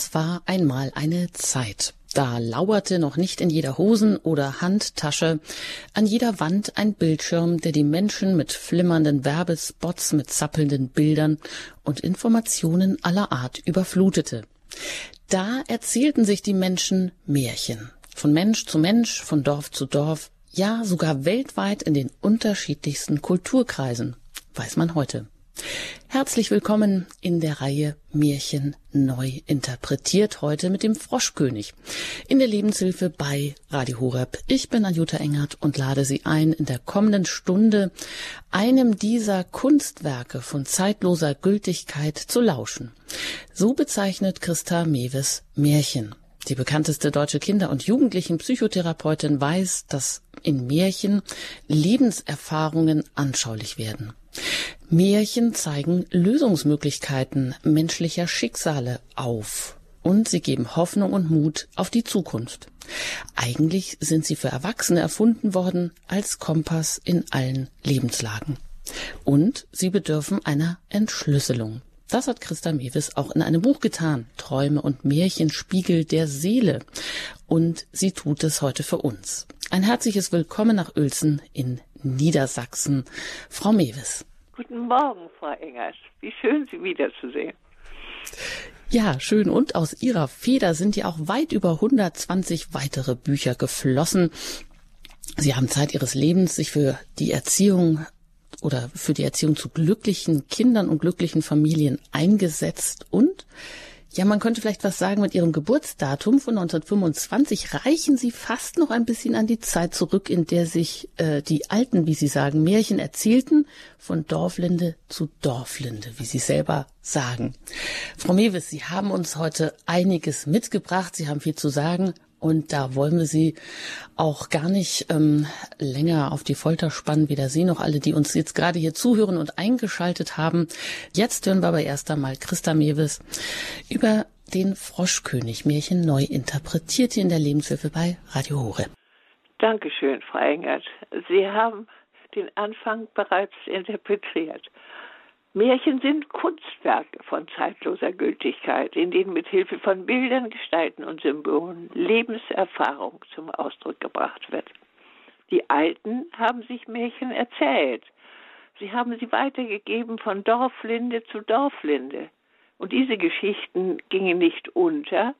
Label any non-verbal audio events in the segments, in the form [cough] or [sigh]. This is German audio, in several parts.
Es war einmal eine Zeit. Da lauerte noch nicht in jeder Hosen- oder Handtasche an jeder Wand ein Bildschirm, der die Menschen mit flimmernden Werbespots, mit zappelnden Bildern und Informationen aller Art überflutete. Da erzählten sich die Menschen Märchen. Von Mensch zu Mensch, von Dorf zu Dorf, ja sogar weltweit in den unterschiedlichsten Kulturkreisen, weiß man heute. Herzlich willkommen in der Reihe Märchen neu interpretiert heute mit dem Froschkönig in der Lebenshilfe bei Radio Horeb. Ich bin Anjuta Engert und lade Sie ein, in der kommenden Stunde einem dieser Kunstwerke von zeitloser Gültigkeit zu lauschen. So bezeichnet Christa Mewes Märchen. Die bekannteste deutsche Kinder- und Jugendlichen-Psychotherapeutin weiß, dass in Märchen Lebenserfahrungen anschaulich werden. Märchen zeigen Lösungsmöglichkeiten menschlicher Schicksale auf und sie geben Hoffnung und Mut auf die Zukunft. Eigentlich sind sie für Erwachsene erfunden worden als Kompass in allen Lebenslagen. Und sie bedürfen einer Entschlüsselung. Das hat Christa Mewis auch in einem Buch getan. Träume und Märchen Spiegel der Seele. Und sie tut es heute für uns. Ein herzliches Willkommen nach Uelzen in Niedersachsen. Frau Mewis. Guten Morgen, Frau Engers. Wie schön, Sie wiederzusehen. Ja, schön. Und aus Ihrer Feder sind ja auch weit über 120 weitere Bücher geflossen. Sie haben Zeit Ihres Lebens sich für die Erziehung oder für die Erziehung zu glücklichen Kindern und glücklichen Familien eingesetzt und ja, man könnte vielleicht was sagen mit Ihrem Geburtsdatum von 1925. Reichen Sie fast noch ein bisschen an die Zeit zurück, in der sich äh, die alten, wie Sie sagen, Märchen erzählten, von Dorflinde zu Dorflinde, wie Sie selber sagen. Frau Mewes, Sie haben uns heute einiges mitgebracht. Sie haben viel zu sagen. Und da wollen wir Sie auch gar nicht ähm, länger auf die Folter spannen, weder Sie noch alle, die uns jetzt gerade hier zuhören und eingeschaltet haben. Jetzt hören wir aber erst einmal Christa Mewes über den Froschkönig Märchen neu interpretiert hier in der Lebenshilfe bei Radio Hore. Dankeschön, Frau Engert. Sie haben den Anfang bereits interpretiert. Märchen sind Kunstwerke von zeitloser Gültigkeit, in denen mit Hilfe von Bildern, Gestalten und Symbolen Lebenserfahrung zum Ausdruck gebracht wird. Die Alten haben sich Märchen erzählt. Sie haben sie weitergegeben von Dorflinde zu Dorflinde. Und diese Geschichten gingen nicht unter,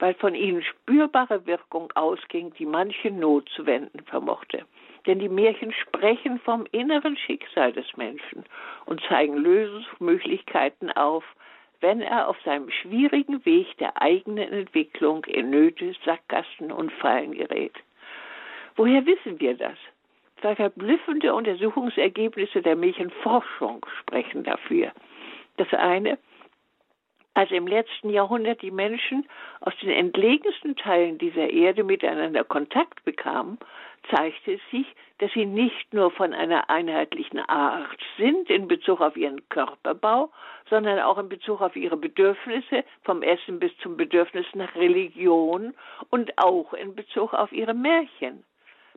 weil von ihnen spürbare Wirkung ausging, die manche Not zu wenden vermochte. Denn die Märchen sprechen vom inneren Schicksal des Menschen und zeigen Lösungsmöglichkeiten auf, wenn er auf seinem schwierigen Weg der eigenen Entwicklung in Nöte, Sackgassen und Fallen gerät. Woher wissen wir das? Zwei verblüffende Untersuchungsergebnisse der Märchenforschung sprechen dafür. Das eine, als im letzten Jahrhundert die Menschen aus den entlegensten Teilen dieser Erde miteinander Kontakt bekamen, zeigte es sich, dass sie nicht nur von einer einheitlichen Art sind in Bezug auf ihren Körperbau, sondern auch in Bezug auf ihre Bedürfnisse, vom Essen bis zum Bedürfnis nach Religion und auch in Bezug auf ihre Märchen.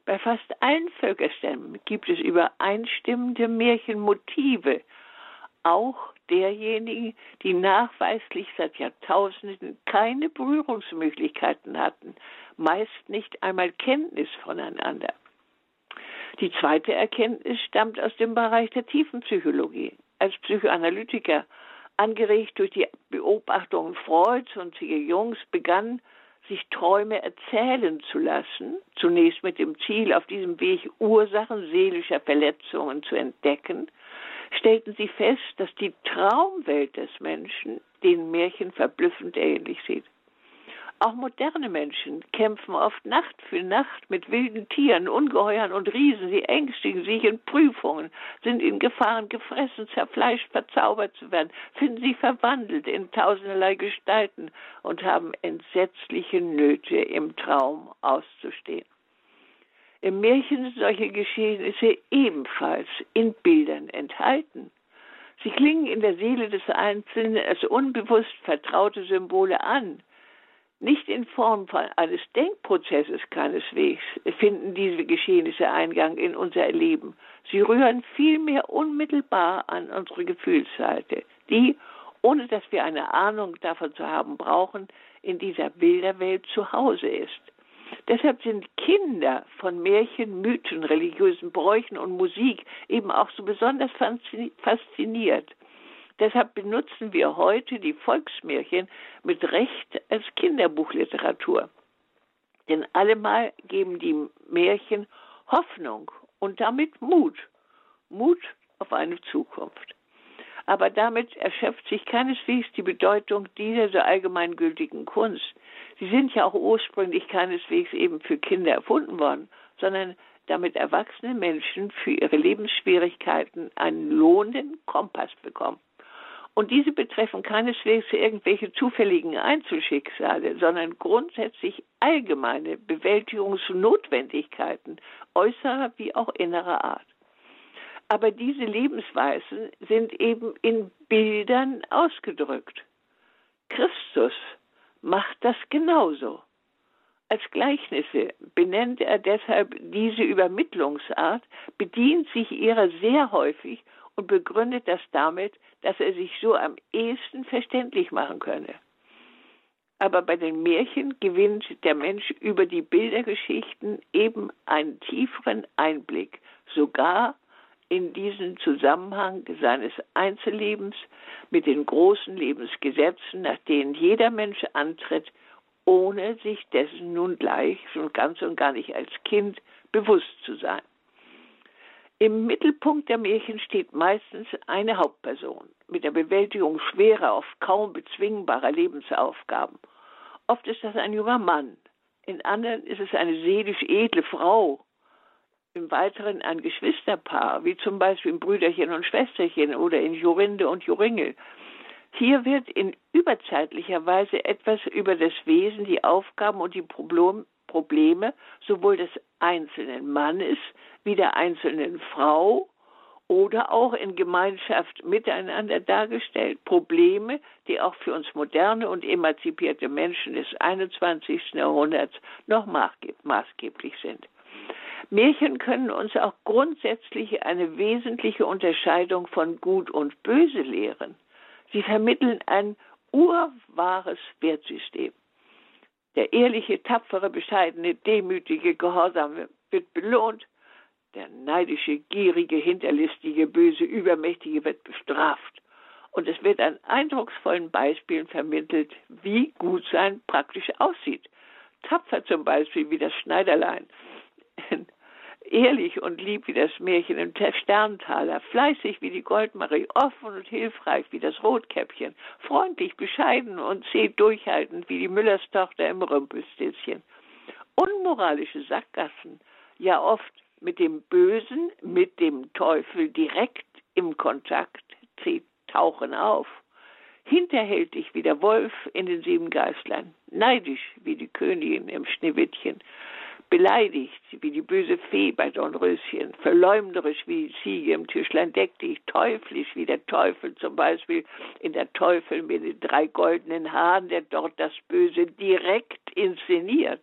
Bei fast allen Völkerstämmen gibt es übereinstimmende Märchenmotive, auch derjenigen, die nachweislich seit Jahrtausenden keine Berührungsmöglichkeiten hatten, meist nicht einmal Kenntnis voneinander. Die zweite Erkenntnis stammt aus dem Bereich der Tiefenpsychologie. Als Psychoanalytiker, angeregt durch die Beobachtungen Freuds und C. Jungs, begann, sich Träume erzählen zu lassen, zunächst mit dem Ziel, auf diesem Weg Ursachen seelischer Verletzungen zu entdecken, stellten sie fest, dass die Traumwelt des Menschen den Märchen verblüffend ähnlich sieht. Auch moderne Menschen kämpfen oft Nacht für Nacht mit wilden Tieren, Ungeheuern und Riesen. Sie ängstigen sich in Prüfungen, sind in Gefahren gefressen, zerfleischt, verzaubert zu werden, finden sich verwandelt in tausenderlei Gestalten und haben entsetzliche Nöte im Traum auszustehen. Im Märchen sind solche Geschehnisse ebenfalls in Bildern enthalten. Sie klingen in der Seele des Einzelnen als unbewusst vertraute Symbole an. Nicht in Form eines Denkprozesses keineswegs finden diese Geschehnisse Eingang in unser Leben. Sie rühren vielmehr unmittelbar an unsere Gefühlsseite, die ohne dass wir eine Ahnung davon zu haben brauchen, in dieser Bilderwelt zu Hause ist. Deshalb sind Kinder von Märchen, Mythen, religiösen Bräuchen und Musik eben auch so besonders fasziniert. Deshalb benutzen wir heute die Volksmärchen mit Recht als Kinderbuchliteratur. Denn allemal geben die Märchen Hoffnung und damit Mut. Mut auf eine Zukunft. Aber damit erschöpft sich keineswegs die Bedeutung dieser so allgemeingültigen Kunst. Sie sind ja auch ursprünglich keineswegs eben für Kinder erfunden worden, sondern damit erwachsene Menschen für ihre Lebensschwierigkeiten einen lohnenden Kompass bekommen. Und diese betreffen keineswegs irgendwelche zufälligen Einzelschicksale, sondern grundsätzlich allgemeine Bewältigungsnotwendigkeiten äußerer wie auch innerer Art. Aber diese Lebensweisen sind eben in Bildern ausgedrückt. Christus macht das genauso. Als Gleichnisse benennt er deshalb diese Übermittlungsart, bedient sich ihrer sehr häufig und begründet das damit, dass er sich so am ehesten verständlich machen könne. Aber bei den Märchen gewinnt der Mensch über die Bildergeschichten eben einen tieferen Einblick, sogar in diesen Zusammenhang seines Einzellebens mit den großen Lebensgesetzen, nach denen jeder Mensch antritt, ohne sich dessen nun gleich schon ganz und gar nicht als Kind bewusst zu sein. Im Mittelpunkt der Märchen steht meistens eine Hauptperson mit der Bewältigung schwerer, oft kaum bezwingbarer Lebensaufgaben. Oft ist das ein junger Mann, in anderen ist es eine seelisch edle Frau, im Weiteren ein Geschwisterpaar, wie zum Beispiel in Brüderchen und Schwesterchen oder in Jorinde und Joringel. Hier wird in überzeitlicher Weise etwas über das Wesen, die Aufgaben und die Problem, Probleme sowohl des einzelnen Mannes wie der einzelnen Frau oder auch in Gemeinschaft miteinander dargestellt, Probleme, die auch für uns moderne und emanzipierte Menschen des 21. Jahrhunderts noch maßgeblich sind. Märchen können uns auch grundsätzlich eine wesentliche Unterscheidung von Gut und Böse lehren. Sie vermitteln ein urwahres Wertsystem. Der ehrliche, tapfere, bescheidene, demütige, gehorsame wird belohnt. Der neidische, gierige, hinterlistige, böse, übermächtige wird bestraft. Und es wird an eindrucksvollen Beispielen vermittelt, wie gut sein praktisch aussieht. Tapfer zum Beispiel wie das Schneiderlein. Ehrlich und lieb wie das Märchen im Sterntaler, fleißig wie die Goldmarie, offen und hilfreich wie das Rotkäppchen, freundlich, bescheiden und zäh durchhaltend wie die Müllerstochter im Rümpelstilzchen. Unmoralische Sackgassen, ja oft mit dem Bösen, mit dem Teufel direkt im Kontakt, tauchen auf. Hinterhältig wie der Wolf in den sieben Geißlern, neidisch wie die Königin im Schneewittchen, beleidigt wie die böse Fee bei Dornröschen, verleumderisch wie die Ziege im Tischlein deck dich, teuflisch wie der Teufel zum Beispiel in der Teufel mit den drei goldenen Haaren, der dort das Böse direkt inszeniert.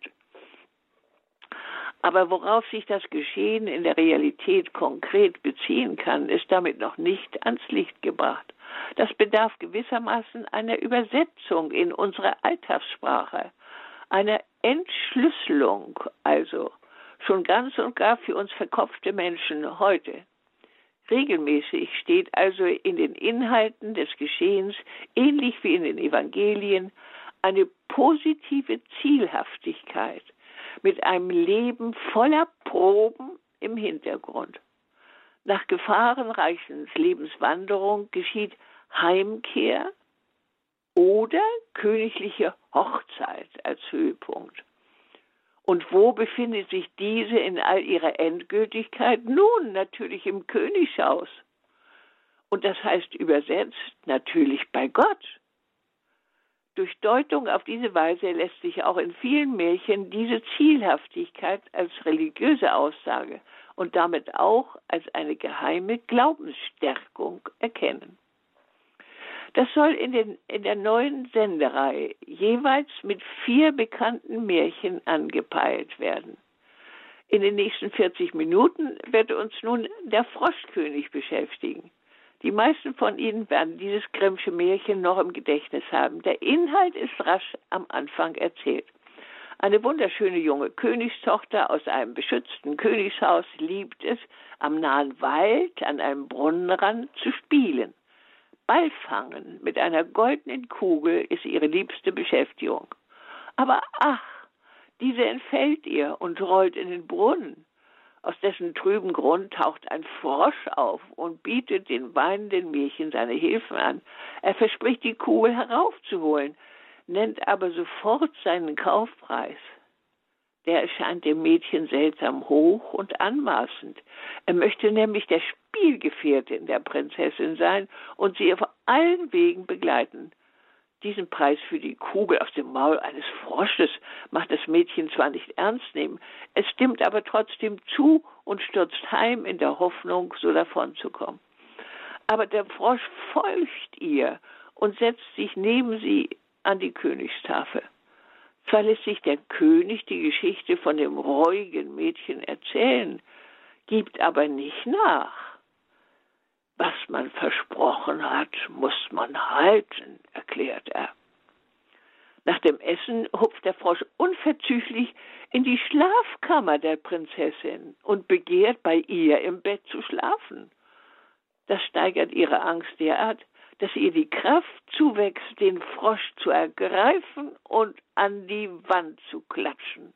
Aber worauf sich das Geschehen in der Realität konkret beziehen kann, ist damit noch nicht ans Licht gebracht. Das bedarf gewissermaßen einer Übersetzung in unsere Alltagssprache, einer Entschlüsselung also schon ganz und gar für uns verkopfte Menschen heute. Regelmäßig steht also in den Inhalten des Geschehens, ähnlich wie in den Evangelien, eine positive Zielhaftigkeit mit einem Leben voller Proben im Hintergrund. Nach gefahrenreichen Lebenswanderung geschieht Heimkehr oder königliche Hochzeit als Höhepunkt. Und wo befindet sich diese in all ihrer Endgültigkeit? Nun, natürlich im Königshaus. Und das heißt übersetzt natürlich bei Gott. Durch Deutung auf diese Weise lässt sich auch in vielen Märchen diese Zielhaftigkeit als religiöse Aussage und damit auch als eine geheime Glaubensstärkung erkennen. Das soll in, den, in der neuen Sendereihe jeweils mit vier bekannten Märchen angepeilt werden. In den nächsten 40 Minuten wird uns nun der Froschkönig beschäftigen. Die meisten von Ihnen werden dieses Grimmsche Märchen noch im Gedächtnis haben. Der Inhalt ist rasch am Anfang erzählt. Eine wunderschöne junge Königstochter aus einem beschützten Königshaus liebt es, am nahen Wald an einem Brunnenrand zu spielen. Ballfangen mit einer goldenen Kugel ist ihre liebste Beschäftigung. Aber ach, diese entfällt ihr und rollt in den Brunnen. Aus dessen trüben Grund taucht ein Frosch auf und bietet den weinenden Mädchen seine Hilfe an. Er verspricht, die Kugel heraufzuholen, nennt aber sofort seinen Kaufpreis. Der erscheint dem Mädchen seltsam hoch und anmaßend. Er möchte nämlich der Spielgefährtin der Prinzessin sein und sie auf allen Wegen begleiten. Diesen Preis für die Kugel aus dem Maul eines Frosches macht das Mädchen zwar nicht ernst nehmen, es stimmt aber trotzdem zu und stürzt heim in der Hoffnung, so davonzukommen. Aber der Frosch folgt ihr und setzt sich neben sie an die Königstafel. Zwar lässt sich der König die Geschichte von dem reuigen Mädchen erzählen, gibt aber nicht nach. Was man versprochen hat, muss man halten, erklärt er. Nach dem Essen hupft der Frosch unverzüglich in die Schlafkammer der Prinzessin und begehrt, bei ihr im Bett zu schlafen. Das steigert ihre Angst derart, dass ihr die Kraft zuwächst, den Frosch zu ergreifen und an die Wand zu klatschen.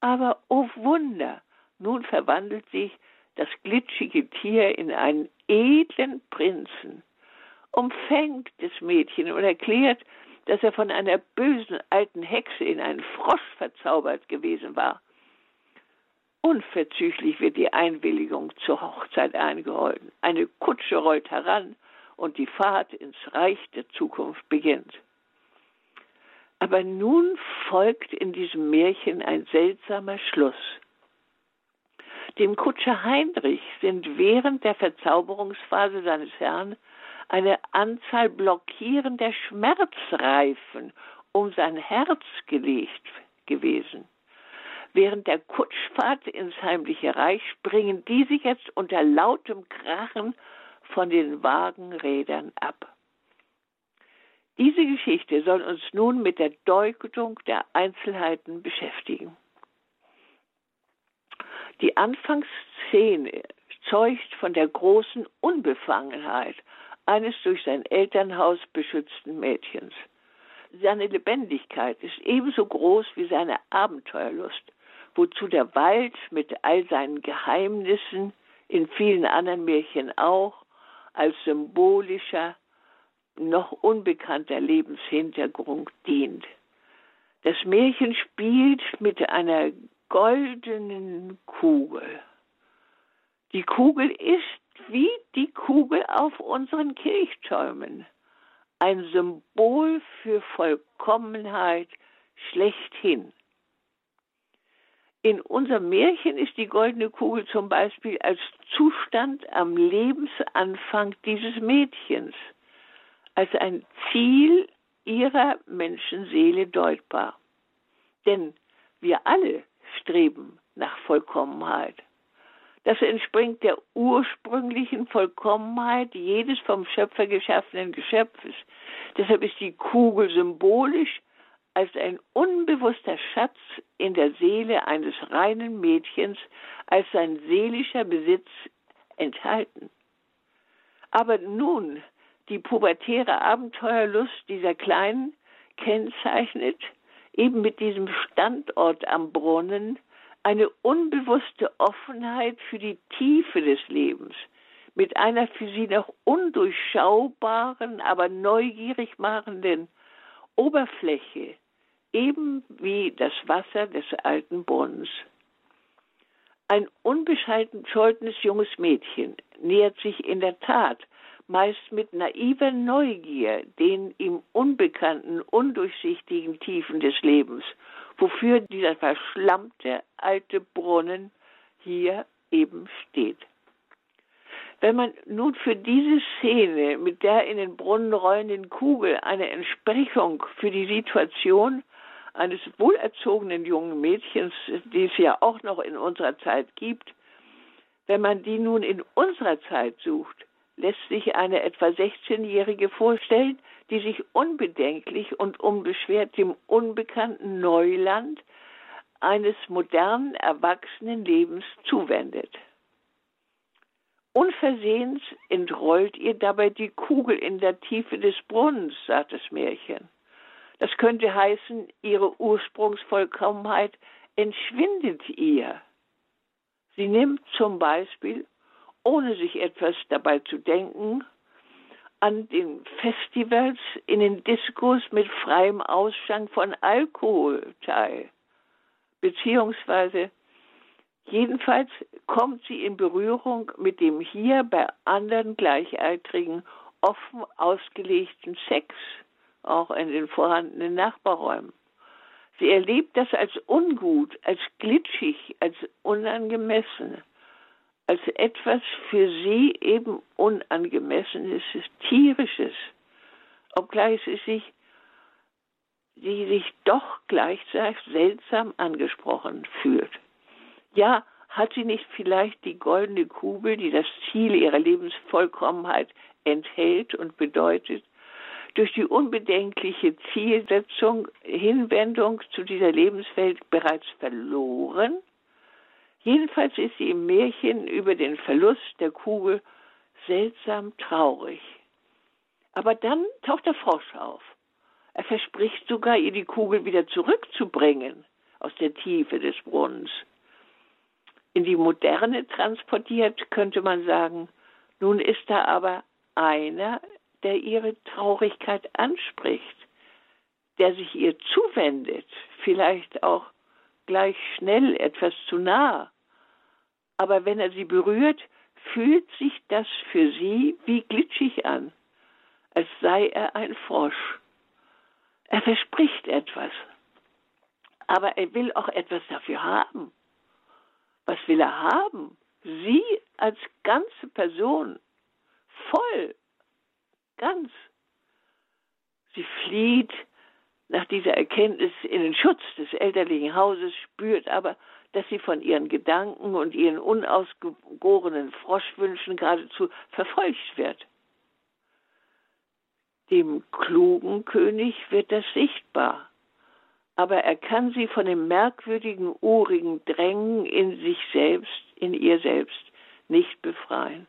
Aber, oh Wunder, nun verwandelt sich das glitschige Tier in einen edlen Prinzen, umfängt das Mädchen und erklärt, dass er von einer bösen alten Hexe in einen Frosch verzaubert gewesen war. Unverzüglich wird die Einwilligung zur Hochzeit eingeräumt. Eine Kutsche rollt heran und die Fahrt ins Reich der Zukunft beginnt. Aber nun folgt in diesem Märchen ein seltsamer Schluss. Dem Kutscher Heinrich sind während der Verzauberungsphase seines Herrn eine Anzahl blockierender Schmerzreifen um sein Herz gelegt gewesen. Während der Kutschfahrt ins heimliche Reich springen diese jetzt unter lautem Krachen von den Wagenrädern ab. Diese Geschichte soll uns nun mit der Deutung der Einzelheiten beschäftigen. Die Anfangsszene zeugt von der großen Unbefangenheit eines durch sein Elternhaus beschützten Mädchens. Seine Lebendigkeit ist ebenso groß wie seine Abenteuerlust, wozu der Wald mit all seinen Geheimnissen, in vielen anderen Märchen auch, als symbolischer, noch unbekannter Lebenshintergrund dient. Das Märchen spielt mit einer goldenen Kugel. Die Kugel ist wie die Kugel auf unseren Kirchtürmen, ein Symbol für Vollkommenheit schlechthin. In unserem Märchen ist die goldene Kugel zum Beispiel als Zustand am Lebensanfang dieses Mädchens, als ein Ziel ihrer Menschenseele deutbar. Denn wir alle Streben nach Vollkommenheit. Das entspringt der ursprünglichen Vollkommenheit jedes vom Schöpfer geschaffenen Geschöpfes. Deshalb ist die Kugel symbolisch als ein unbewusster Schatz in der Seele eines reinen Mädchens, als sein seelischer Besitz enthalten. Aber nun, die pubertäre Abenteuerlust dieser Kleinen kennzeichnet eben mit diesem Standort am Brunnen eine unbewusste Offenheit für die Tiefe des Lebens, mit einer für sie noch undurchschaubaren, aber neugierig machenden Oberfläche, eben wie das Wasser des alten Brunnens. Ein unbescheidenes junges Mädchen nähert sich in der Tat meist mit naiver Neugier den ihm unbekannten, undurchsichtigen Tiefen des Lebens, wofür dieser verschlammte alte Brunnen hier eben steht. Wenn man nun für diese Szene mit der in den Brunnen rollenden Kugel eine Entsprechung für die Situation eines wohlerzogenen jungen Mädchens, die es ja auch noch in unserer Zeit gibt, wenn man die nun in unserer Zeit sucht, lässt sich eine etwa 16-Jährige vorstellen, die sich unbedenklich und unbeschwert dem unbekannten Neuland eines modernen, erwachsenen Lebens zuwendet. Unversehens entrollt ihr dabei die Kugel in der Tiefe des Brunnens, sagt das Märchen. Das könnte heißen, ihre Ursprungsvollkommenheit entschwindet ihr. Sie nimmt zum Beispiel, ohne sich etwas dabei zu denken, an den Festivals in den Diskos mit freiem Ausschank von Alkohol teil. Beziehungsweise jedenfalls kommt sie in Berührung mit dem hier bei anderen Gleichaltrigen offen ausgelegten Sex, auch in den vorhandenen Nachbarräumen. Sie erlebt das als ungut, als glitschig, als unangemessen als etwas für sie eben Unangemessenes, Tierisches, obgleich sie sich, sie sich doch gleichzeitig seltsam angesprochen fühlt. Ja, hat sie nicht vielleicht die goldene Kugel, die das Ziel ihrer Lebensvollkommenheit enthält und bedeutet, durch die unbedenkliche Zielsetzung, Hinwendung zu dieser Lebenswelt bereits verloren? Jedenfalls ist sie im Märchen über den Verlust der Kugel seltsam traurig. Aber dann taucht der Frosch auf. Er verspricht sogar, ihr die Kugel wieder zurückzubringen aus der Tiefe des Brunnens. In die Moderne transportiert könnte man sagen, nun ist da aber einer, der ihre Traurigkeit anspricht, der sich ihr zuwendet, vielleicht auch gleich schnell etwas zu nah. Aber wenn er sie berührt, fühlt sich das für sie wie glitschig an, als sei er ein Frosch. Er verspricht etwas, aber er will auch etwas dafür haben. Was will er haben? Sie als ganze Person, voll, ganz. Sie flieht nach dieser Erkenntnis in den Schutz des elterlichen Hauses, spürt aber, dass sie von ihren Gedanken und ihren unausgegorenen Froschwünschen geradezu verfolgt wird. Dem klugen König wird das sichtbar, aber er kann sie von dem merkwürdigen, urigen Drängen in sich selbst, in ihr selbst, nicht befreien.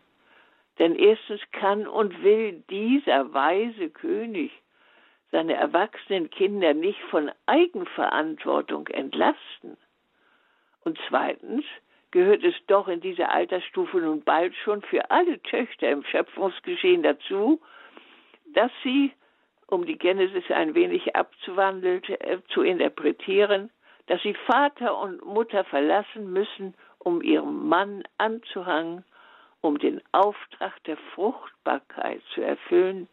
Denn erstens kann und will dieser weise König seine erwachsenen Kinder nicht von Eigenverantwortung entlasten. Und zweitens gehört es doch in dieser Altersstufe nun bald schon für alle Töchter im Schöpfungsgeschehen dazu, dass sie, um die Genesis ein wenig abzuwandeln, äh, zu interpretieren, dass sie Vater und Mutter verlassen müssen, um ihrem Mann anzuhangen, um den Auftrag der Fruchtbarkeit zu erfüllen,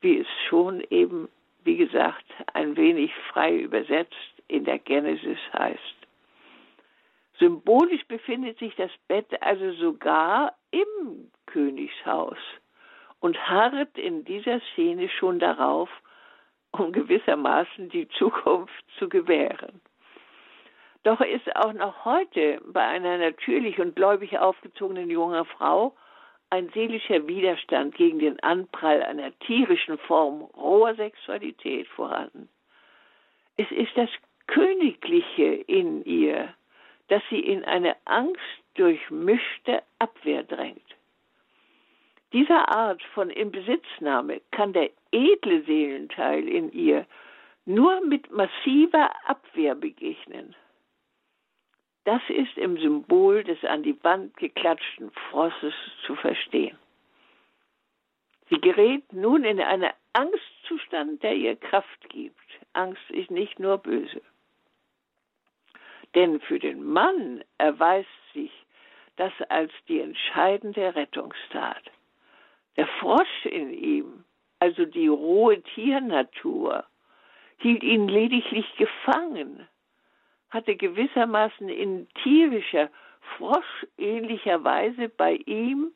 wie es schon eben wie gesagt, ein wenig frei übersetzt in der Genesis heißt. Symbolisch befindet sich das Bett also sogar im Königshaus und harrt in dieser Szene schon darauf, um gewissermaßen die Zukunft zu gewähren. Doch ist auch noch heute bei einer natürlich und gläubig aufgezogenen jungen Frau ein seelischer Widerstand gegen den Anprall einer tierischen Form roher Sexualität vorhanden. Es ist das Königliche in ihr, das sie in eine angstdurchmischte Abwehr drängt. Dieser Art von Inbesitznahme kann der edle Seelenteil in ihr nur mit massiver Abwehr begegnen. Das ist im Symbol des an die Wand geklatschten Frosses zu verstehen. Sie gerät nun in einen Angstzustand, der ihr Kraft gibt. Angst ist nicht nur böse. Denn für den Mann erweist sich das als die entscheidende Rettungstat. Der Frosch in ihm, also die rohe Tiernatur, hielt ihn lediglich gefangen hatte gewissermaßen in tierischer, froschähnlicher Weise bei ihm,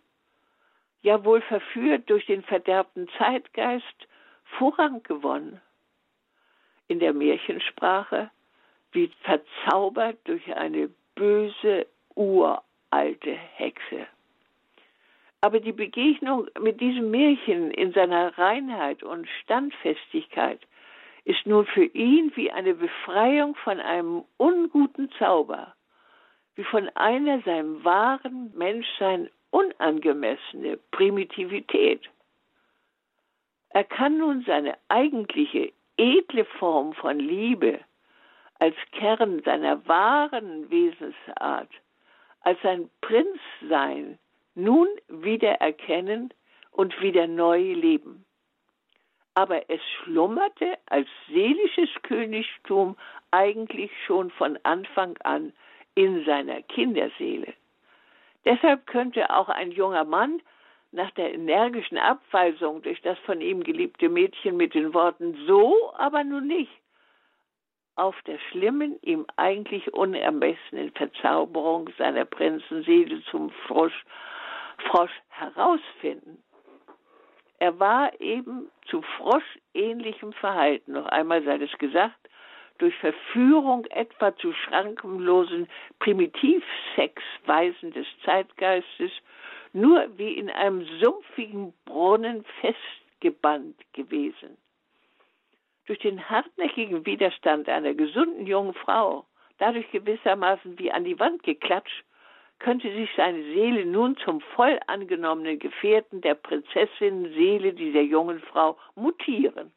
ja wohl verführt durch den verderbten Zeitgeist, Vorrang gewonnen. In der Märchensprache wie verzaubert durch eine böse, uralte Hexe. Aber die Begegnung mit diesem Märchen in seiner Reinheit und Standfestigkeit ist nun für ihn wie eine Befreiung von einem unguten Zauber, wie von einer seinem wahren Menschsein unangemessene Primitivität. Er kann nun seine eigentliche edle Form von Liebe als Kern seiner wahren Wesensart, als sein Prinzsein nun wieder erkennen und wieder neu leben. Aber es schlummerte als seelisches Königtum eigentlich schon von Anfang an in seiner Kinderseele. Deshalb könnte auch ein junger Mann nach der energischen Abweisung durch das von ihm geliebte Mädchen mit den Worten so, aber nun nicht, auf der schlimmen, ihm eigentlich unermessenen Verzauberung seiner Prinzenseele zum Frosch, Frosch herausfinden. Er war eben zu froschähnlichem Verhalten, noch einmal sei es gesagt, durch Verführung etwa zu schrankenlosen Primitivsexweisen des Zeitgeistes nur wie in einem sumpfigen Brunnen festgebannt gewesen. Durch den hartnäckigen Widerstand einer gesunden jungen Frau, dadurch gewissermaßen wie an die Wand geklatscht, könnte sich seine Seele nun zum voll angenommenen Gefährten der Prinzessin Seele dieser jungen Frau mutieren.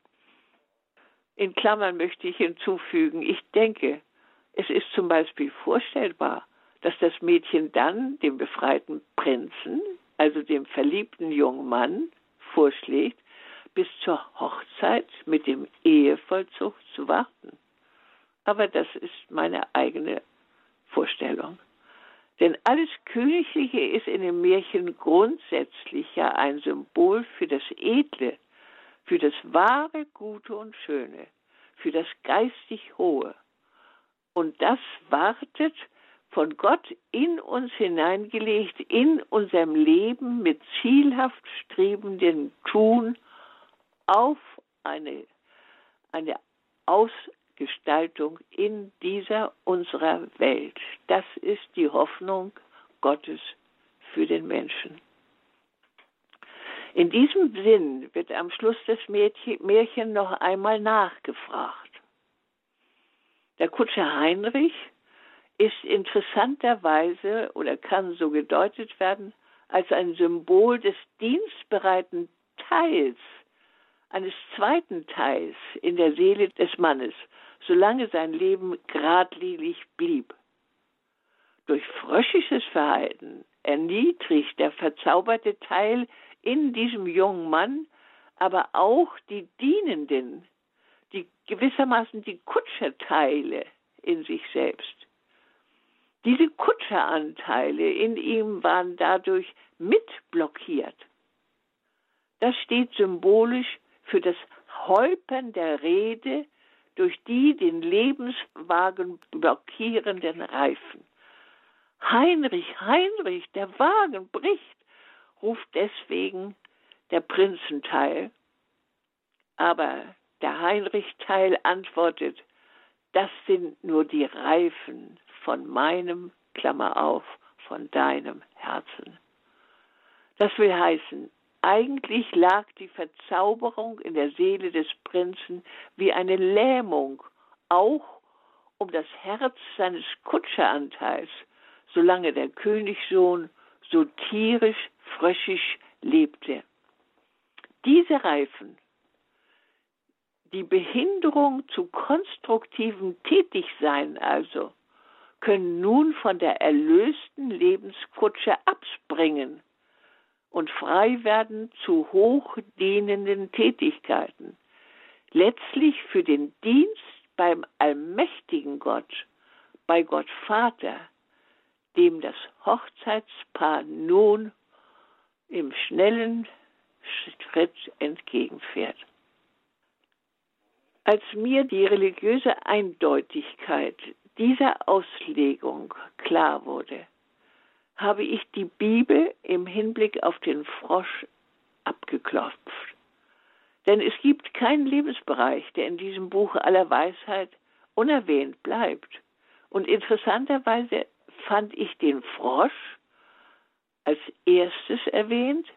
In Klammern möchte ich hinzufügen, ich denke, es ist zum Beispiel vorstellbar, dass das Mädchen dann dem befreiten Prinzen, also dem verliebten jungen Mann, vorschlägt, bis zur Hochzeit mit dem Ehevollzug zu warten. Aber das ist meine eigene Vorstellung. Denn alles Königliche ist in dem Märchen grundsätzlich ja ein Symbol für das Edle, für das wahre, Gute und Schöne, für das geistig Hohe. Und das wartet von Gott in uns hineingelegt, in unserem Leben mit zielhaft strebendem Tun auf eine, eine Ausgestaltung in dieser unserer Welt. Das ist die Hoffnung Gottes für den Menschen. In diesem Sinn wird am Schluss des Märchen noch einmal nachgefragt. Der Kutscher Heinrich ist interessanterweise oder kann so gedeutet werden als ein Symbol des dienstbereiten Teils, eines zweiten Teils in der Seele des Mannes, solange sein Leben gradlinig blieb. Durch fröschisches Verhalten erniedrigt der verzauberte Teil in diesem jungen Mann aber auch die Dienenden, die gewissermaßen die Kutscherteile in sich selbst. Diese Kutscheranteile in ihm waren dadurch mitblockiert. Das steht symbolisch für das Häupern der Rede durch die den Lebenswagen blockierenden Reifen. Heinrich, Heinrich, der Wagen bricht, ruft deswegen der Prinzenteil. Aber der Heinrich-Teil antwortet, das sind nur die Reifen von meinem, Klammer auf, von deinem Herzen. Das will heißen, eigentlich lag die Verzauberung in der Seele des Prinzen wie eine Lähmung, auch um das Herz seines Kutscheranteils, solange der Königssohn so tierisch, fröschisch lebte. Diese Reifen, die Behinderung zu konstruktivem Tätigsein also, können nun von der erlösten Lebenskutsche abspringen und frei werden zu hochdehnenden Tätigkeiten, letztlich für den Dienst beim allmächtigen Gott, bei Gott Vater, dem das Hochzeitspaar nun im schnellen Schritt entgegenfährt. Als mir die religiöse Eindeutigkeit dieser Auslegung klar wurde, habe ich die Bibel im Hinblick auf den Frosch abgeklopft. Denn es gibt keinen Lebensbereich, der in diesem Buch aller Weisheit unerwähnt bleibt. Und interessanterweise fand ich den Frosch als erstes erwähnt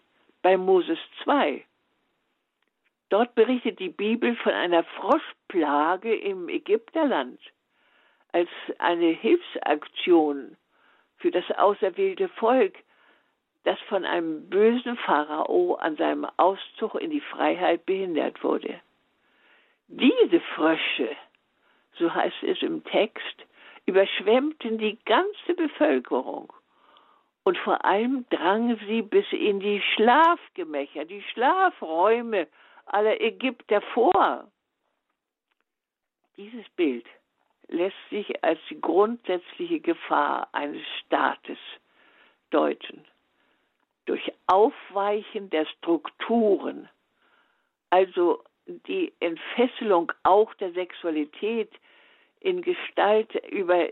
bei Moses 2. Dort berichtet die Bibel von einer Froschplage im Ägypterland als eine Hilfsaktion für das auserwählte Volk, das von einem bösen Pharao an seinem Auszug in die Freiheit behindert wurde. Diese Frösche, so heißt es im Text, überschwemmten die ganze Bevölkerung und vor allem drangen sie bis in die Schlafgemächer, die Schlafräume aller Ägypter vor. Dieses Bild lässt sich als die grundsätzliche Gefahr eines Staates deuten. Durch Aufweichen der Strukturen, also die Entfesselung auch der Sexualität in Gestalt über,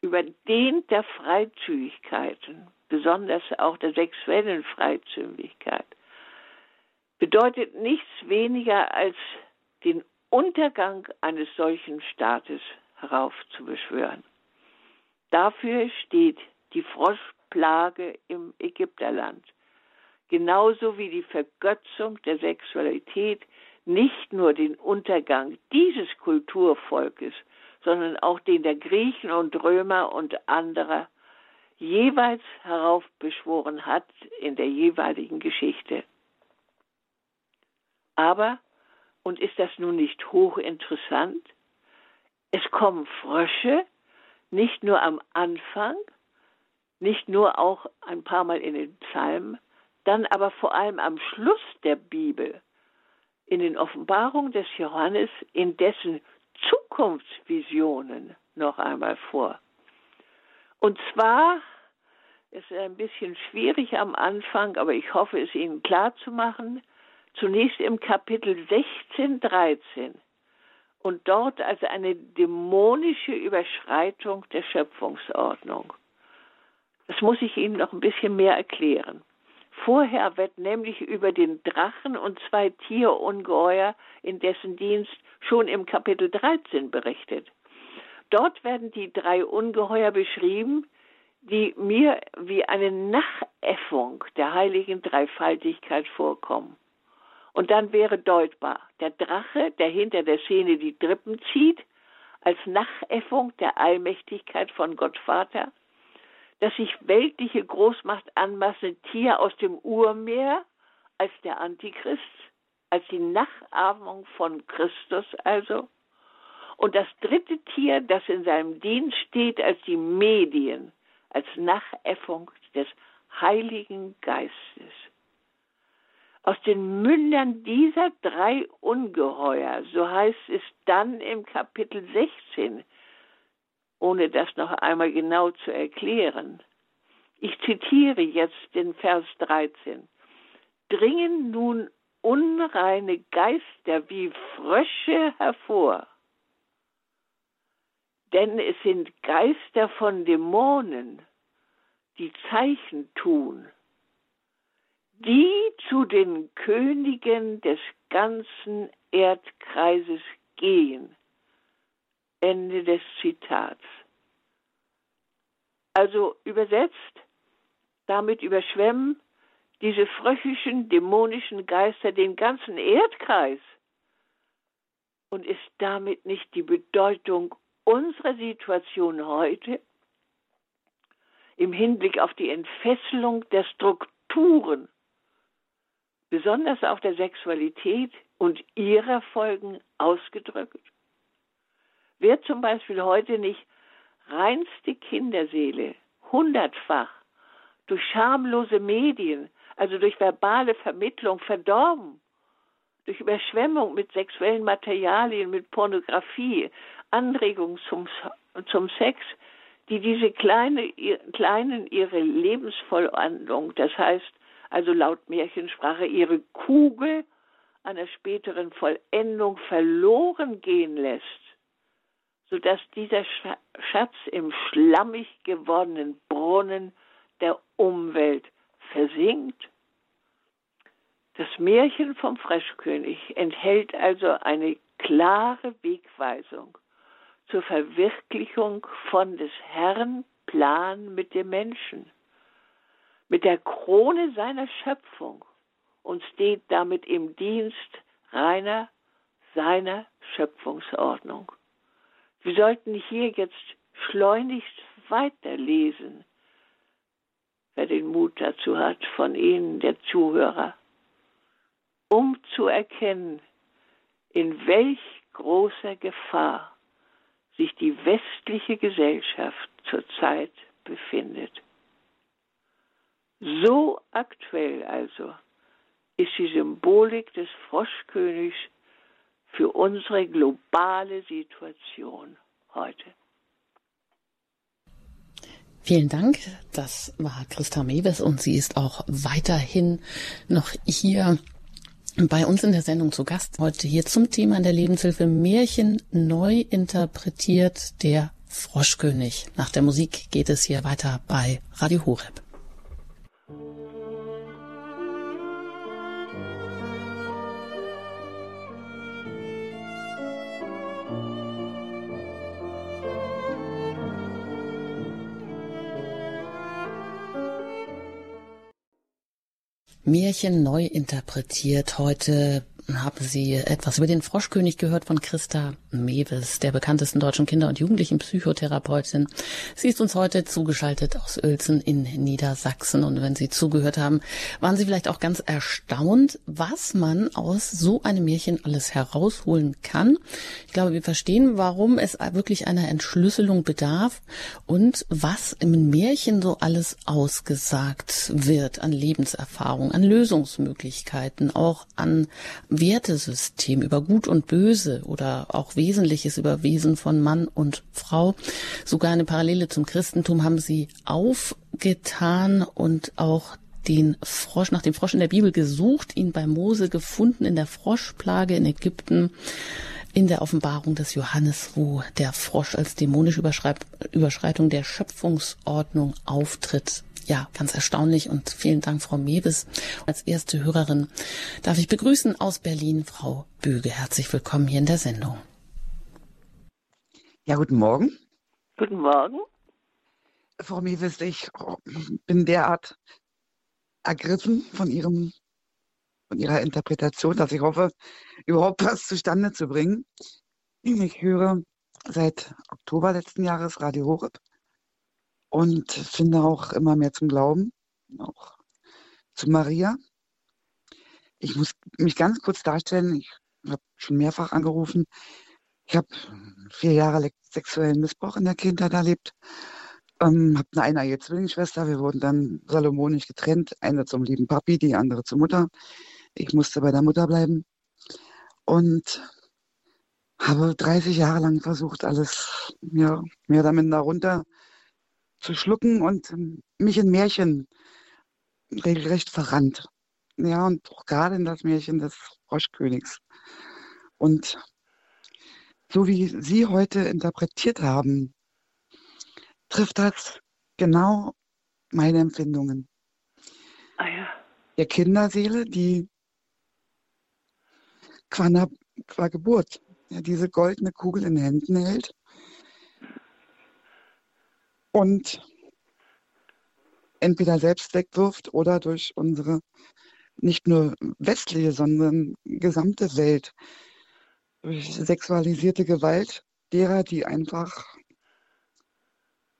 überdehnter Freizügigkeiten, besonders auch der sexuellen Freizügigkeit, bedeutet nichts weniger als den Untergang eines solchen Staates heraufzubeschwören. Dafür steht die Froschplage im Ägypterland, genauso wie die Vergötzung der Sexualität nicht nur den Untergang dieses Kulturvolkes, sondern auch den der Griechen und Römer und anderer jeweils heraufbeschworen hat in der jeweiligen Geschichte. Aber, und ist das nun nicht hochinteressant, es kommen Frösche nicht nur am Anfang, nicht nur auch ein paar Mal in den Psalmen, dann aber vor allem am Schluss der Bibel, in den Offenbarungen des Johannes, in dessen Zukunftsvisionen noch einmal vor. Und zwar, es ist ein bisschen schwierig am Anfang, aber ich hoffe, es Ihnen klar zu machen, zunächst im Kapitel 16, 13 und dort als eine dämonische Überschreitung der Schöpfungsordnung. Das muss ich Ihnen noch ein bisschen mehr erklären. Vorher wird nämlich über den Drachen und zwei Tierungeheuer in dessen Dienst schon im Kapitel 13 berichtet. Dort werden die drei Ungeheuer beschrieben, die mir wie eine Nachäffung der heiligen Dreifaltigkeit vorkommen. Und dann wäre deutbar, der Drache, der hinter der Szene die Drippen zieht, als Nachäffung der Allmächtigkeit von Gott Vater, das sich weltliche Großmacht anmaßende Tier aus dem Urmeer als der Antichrist, als die Nachahmung von Christus also, und das dritte Tier, das in seinem Dienst steht, als die Medien, als Nachäffung des Heiligen Geistes. Aus den Mündern dieser drei Ungeheuer, so heißt es dann im Kapitel 16, ohne das noch einmal genau zu erklären. Ich zitiere jetzt den Vers 13. Dringen nun unreine Geister wie Frösche hervor, denn es sind Geister von Dämonen, die Zeichen tun die zu den Königen des ganzen Erdkreises gehen. Ende des Zitats. Also übersetzt, damit überschwemmen diese fröchischen, dämonischen Geister den ganzen Erdkreis. Und ist damit nicht die Bedeutung unserer Situation heute im Hinblick auf die Entfesselung der Strukturen besonders auf der Sexualität und ihrer Folgen ausgedrückt? Wer zum Beispiel heute nicht reinste Kinderseele hundertfach durch schamlose Medien, also durch verbale Vermittlung verdorben, durch Überschwemmung mit sexuellen Materialien, mit Pornografie, Anregung zum, zum Sex, die diese kleine, kleinen ihre Lebensvollendung, das heißt also laut Märchensprache, ihre Kugel einer späteren Vollendung verloren gehen lässt, sodass dieser Schatz im schlammig gewordenen Brunnen der Umwelt versinkt. Das Märchen vom Froschkönig enthält also eine klare Wegweisung zur Verwirklichung von des Herrn Plan mit dem Menschen mit der Krone seiner Schöpfung und steht damit im Dienst reiner seiner Schöpfungsordnung. Wir sollten hier jetzt schleunigst weiterlesen, wer den Mut dazu hat, von Ihnen, der Zuhörer, um zu erkennen, in welch großer Gefahr sich die westliche Gesellschaft zurzeit befindet. So aktuell also ist die Symbolik des Froschkönigs für unsere globale Situation heute. Vielen Dank. Das war Christa Mewes und sie ist auch weiterhin noch hier bei uns in der Sendung zu Gast. Heute hier zum Thema in der Lebenshilfe Märchen neu interpretiert der Froschkönig. Nach der Musik geht es hier weiter bei Radio Horeb. Märchen neu interpretiert. Heute haben Sie etwas über den Froschkönig gehört von Christa Mewes, der bekanntesten deutschen Kinder- und Jugendlichen Psychotherapeutin. Sie ist uns heute zugeschaltet aus Uelzen in Niedersachsen. Und wenn Sie zugehört haben, waren Sie vielleicht auch ganz erstaunt, was man aus so einem Märchen alles herausholen kann. Ich glaube, wir verstehen, warum es wirklich einer Entschlüsselung bedarf und was im Märchen so alles ausgesagt wird an Lebenserfahrung, an Lösungsmöglichkeiten, auch an Wertesystem über Gut und Böse oder auch Wesentliches über Wesen von Mann und Frau. Sogar eine Parallele zum Christentum haben sie aufgetan und auch den Frosch, nach dem Frosch in der Bibel gesucht, ihn bei Mose gefunden in der Froschplage in Ägypten, in der Offenbarung des Johannes, wo der Frosch als dämonische Überschreitung der Schöpfungsordnung auftritt ja, ganz erstaunlich und vielen Dank, Frau Mewes. Als erste Hörerin darf ich begrüßen aus Berlin Frau Böge. Herzlich willkommen hier in der Sendung. Ja, guten Morgen. Guten Morgen. Frau Mewes, ich bin derart ergriffen von Ihrem, von Ihrer Interpretation, dass ich hoffe, überhaupt was zustande zu bringen. Ich höre seit Oktober letzten Jahres Radio Horeb und finde auch immer mehr zum Glauben, auch zu Maria. Ich muss mich ganz kurz darstellen, ich habe schon mehrfach angerufen. Ich habe vier Jahre sexuellen Missbrauch in der Kindheit erlebt. Ähm, habe eine eineige Zwillingsschwester. Wir wurden dann salomonisch getrennt. Eine zum lieben Papi, die andere zur Mutter. Ich musste bei der Mutter bleiben. Und habe 30 Jahre lang versucht, alles ja, mehr oder minder runter zu schlucken und ähm, mich in Märchen regelrecht verrannt. Ja, und auch gerade in das Märchen des Froschkönigs. Und so wie Sie heute interpretiert haben, trifft das genau meine Empfindungen. Ah ja. Der Kinderseele, die qua, qua Geburt ja, diese goldene Kugel in den Händen hält und entweder selbst wegwirft oder durch unsere nicht nur westliche, sondern gesamte Welt, durch sexualisierte Gewalt derer, die einfach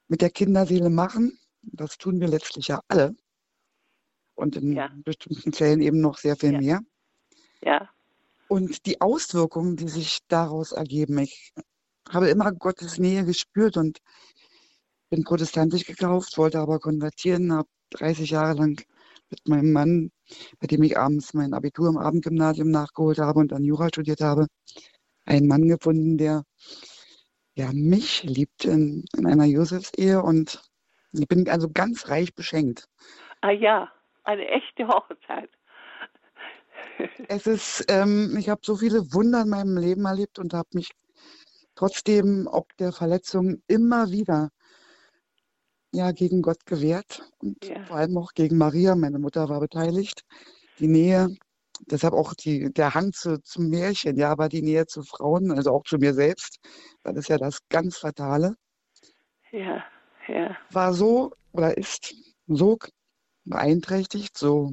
mit der Kinderseele machen. Das tun wir letztlich ja alle. Und in ja. bestimmten Fällen eben noch sehr viel ja. mehr. Ja. Und die Auswirkungen, die sich daraus ergeben, ich habe immer Gottes Nähe gespürt und bin protestantisch gekauft, wollte aber konvertieren, habe 30 Jahre lang mit meinem Mann, bei dem ich abends mein Abitur im Abendgymnasium nachgeholt habe und dann Jura studiert habe, einen Mann gefunden, der ja, mich liebt in, in einer Josefsehe und ich bin also ganz reich beschenkt. Ah ja, eine echte Hochzeit. [laughs] es ist, ähm, ich habe so viele Wunder in meinem Leben erlebt und habe mich trotzdem ob der Verletzung immer wieder ja gegen Gott gewehrt und ja. vor allem auch gegen Maria. Meine Mutter war beteiligt. Die Nähe, deshalb auch die, der Hang zu, zum Märchen, ja, aber die Nähe zu Frauen, also auch zu mir selbst, das ist ja das ganz Fatale. Ja, ja. War so oder ist so beeinträchtigt, so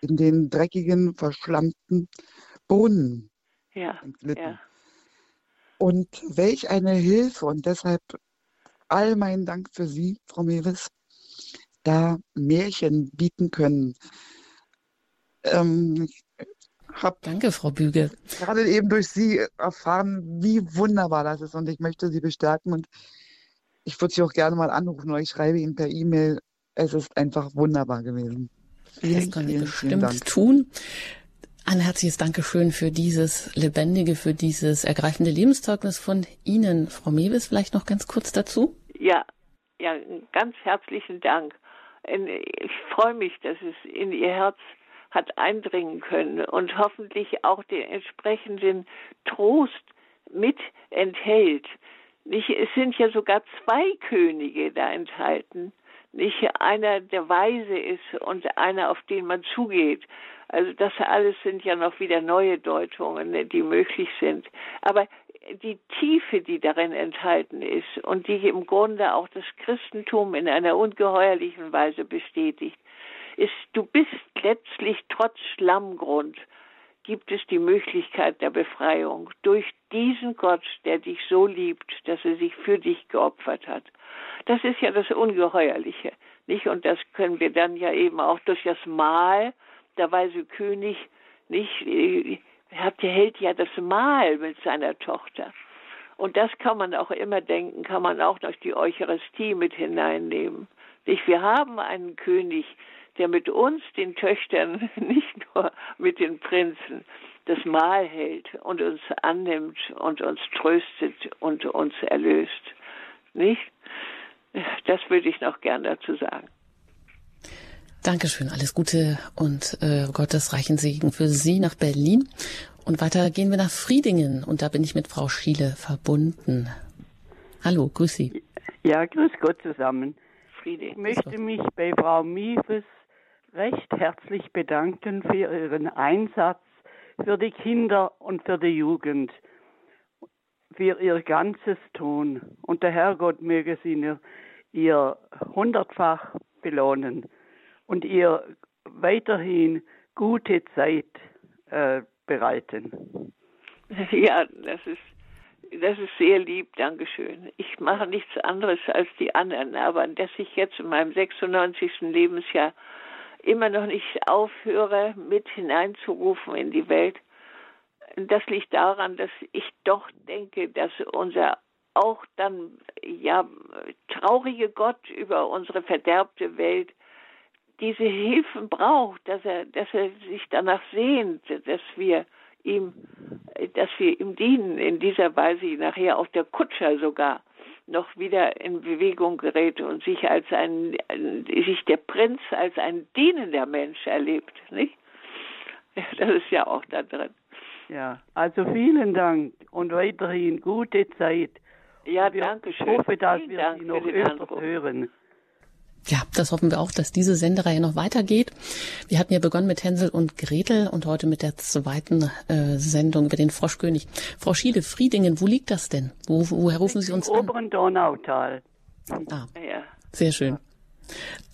in den dreckigen, verschlammten Bohnen Ja, ja. Und welch eine Hilfe und deshalb all meinen Dank für Sie, Frau Mewes, da Märchen bieten können. Ähm, habe Danke, Frau Büge. gerade eben durch Sie erfahren, wie wunderbar das ist und ich möchte Sie bestärken und ich würde Sie auch gerne mal anrufen oder ich schreibe Ihnen per E-Mail. Es ist einfach wunderbar gewesen. Das Vielen, können wir vielen, vielen bestimmt tun. Ein herzliches Dankeschön für dieses lebendige, für dieses ergreifende Lebenszeugnis von Ihnen. Frau Mewes, vielleicht noch ganz kurz dazu? Ja, ja, ganz herzlichen Dank. Ich freue mich, dass es in Ihr Herz hat eindringen können und hoffentlich auch den entsprechenden Trost mit enthält. Nicht, es sind ja sogar zwei Könige da enthalten. Nicht einer, der weise ist und einer, auf den man zugeht. Also das alles sind ja noch wieder neue Deutungen, die möglich sind. Aber die Tiefe, die darin enthalten ist und die im Grunde auch das Christentum in einer ungeheuerlichen Weise bestätigt, ist, du bist letztlich trotz Schlammgrund, gibt es die Möglichkeit der Befreiung durch diesen Gott, der dich so liebt, dass er sich für dich geopfert hat. Das ist ja das Ungeheuerliche, nicht? Und das können wir dann ja eben auch durch das Mahl, der weise König, nicht? äh, Hat, hält ja das Mahl mit seiner Tochter. Und das kann man auch immer denken, kann man auch durch die Eucharistie mit hineinnehmen. Nicht? Wir haben einen König, der mit uns, den Töchtern, [laughs] nicht nur mit den Prinzen, das Mahl hält und uns annimmt und uns tröstet und uns erlöst. Nicht? Das würde ich noch gern dazu sagen. Dankeschön, alles Gute und äh, Gottes reichen Segen für Sie nach Berlin. Und weiter gehen wir nach Friedingen und da bin ich mit Frau Schiele verbunden. Hallo, grüß Sie. Ja, grüß Gott zusammen. Friede. Ich möchte mich bei Frau Miefes recht herzlich bedanken für ihren Einsatz für die Kinder und für die Jugend, für ihr ganzes Tun. Und der Herrgott möge sie ihr, ihr hundertfach belohnen und ihr weiterhin gute Zeit äh, bereiten. Ja, das ist, das ist sehr lieb, Dankeschön. Ich mache nichts anderes als die anderen, aber dass ich jetzt in meinem 96. Lebensjahr immer noch nicht aufhöre, mit hineinzurufen in die Welt, das liegt daran, dass ich doch denke, dass unser auch dann ja traurige Gott über unsere verderbte Welt diese Hilfen braucht, dass er, dass er sich danach sehnt, dass wir ihm, dass wir ihm dienen in dieser Weise, nachher auch der Kutscher sogar noch wieder in Bewegung gerät und sich als ein, sich der Prinz als ein dienender Mensch erlebt, nicht? Das ist ja auch da drin. Ja, also vielen Dank und weiterhin gute Zeit. Ja, danke schön. hoffe, dass Vielen wir Dank Sie noch öfters hören. Ja, das hoffen wir auch, dass diese Sendereihe noch weitergeht. Wir hatten ja begonnen mit Hänsel und Gretel und heute mit der zweiten äh, Sendung über den Froschkönig. Frau Schiele, Friedingen, wo liegt das denn? Wo, woher rufen Sie uns Im an? oberen Donautal. Ah, Ja. sehr schön.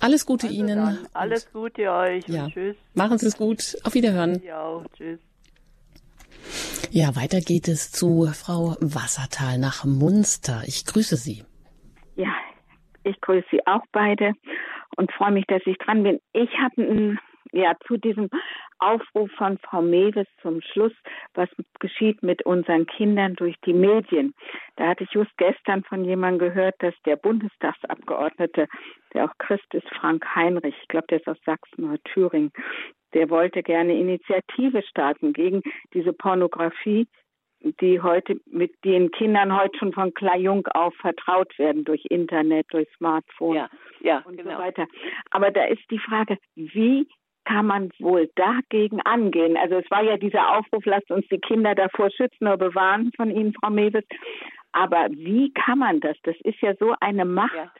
Alles Gute Also Ihnen. dann alles Gute euch Ja. und tschüss. Machen Sie es gut. Auf Wiederhören. Ja, auch tschüss. Ja, weiter geht es zu Frau Wassertal nach Munster. Ich grüße Sie. Ja, ich grüße Sie auch beide und freue mich, dass ich dran bin. Ich habe ja zu diesem Aufruf von Frau Mewes zum Schluss, was geschieht mit unseren Kindern durch die Medien. Da hatte ich just gestern von jemandem gehört, dass der Bundestagsabgeordnete, der auch Christ ist, Frank Heinrich, ich glaube, der ist aus Sachsen oder Thüringen, der wollte gerne Initiative starten gegen diese Pornografie, die heute mit den Kindern heute schon von klar jung auf vertraut werden durch Internet, durch Smartphone Ja, ja, und genau. so weiter. Aber da ist die Frage, wie kann man wohl dagegen angehen? Also es war ja dieser Aufruf, lasst uns die Kinder davor schützen oder bewahren von Ihnen, Frau Mewes. Aber wie kann man das? Das ist ja so eine Macht, Ja.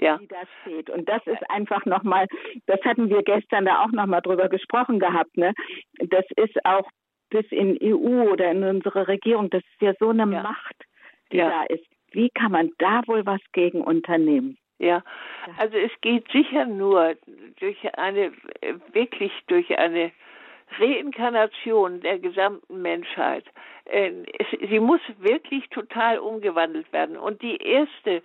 Ja. die da steht. Und das ist einfach nochmal, das hatten wir gestern da auch nochmal drüber gesprochen gehabt, ne? Das ist auch bis in EU oder in unsere Regierung, das ist ja so eine Ja. Macht, die Ja. da ist. Wie kann man da wohl was gegen unternehmen? Ja, also es geht sicher nur durch eine, wirklich durch eine Reinkarnation der gesamten Menschheit. Äh, sie muss wirklich total umgewandelt werden. Und die erste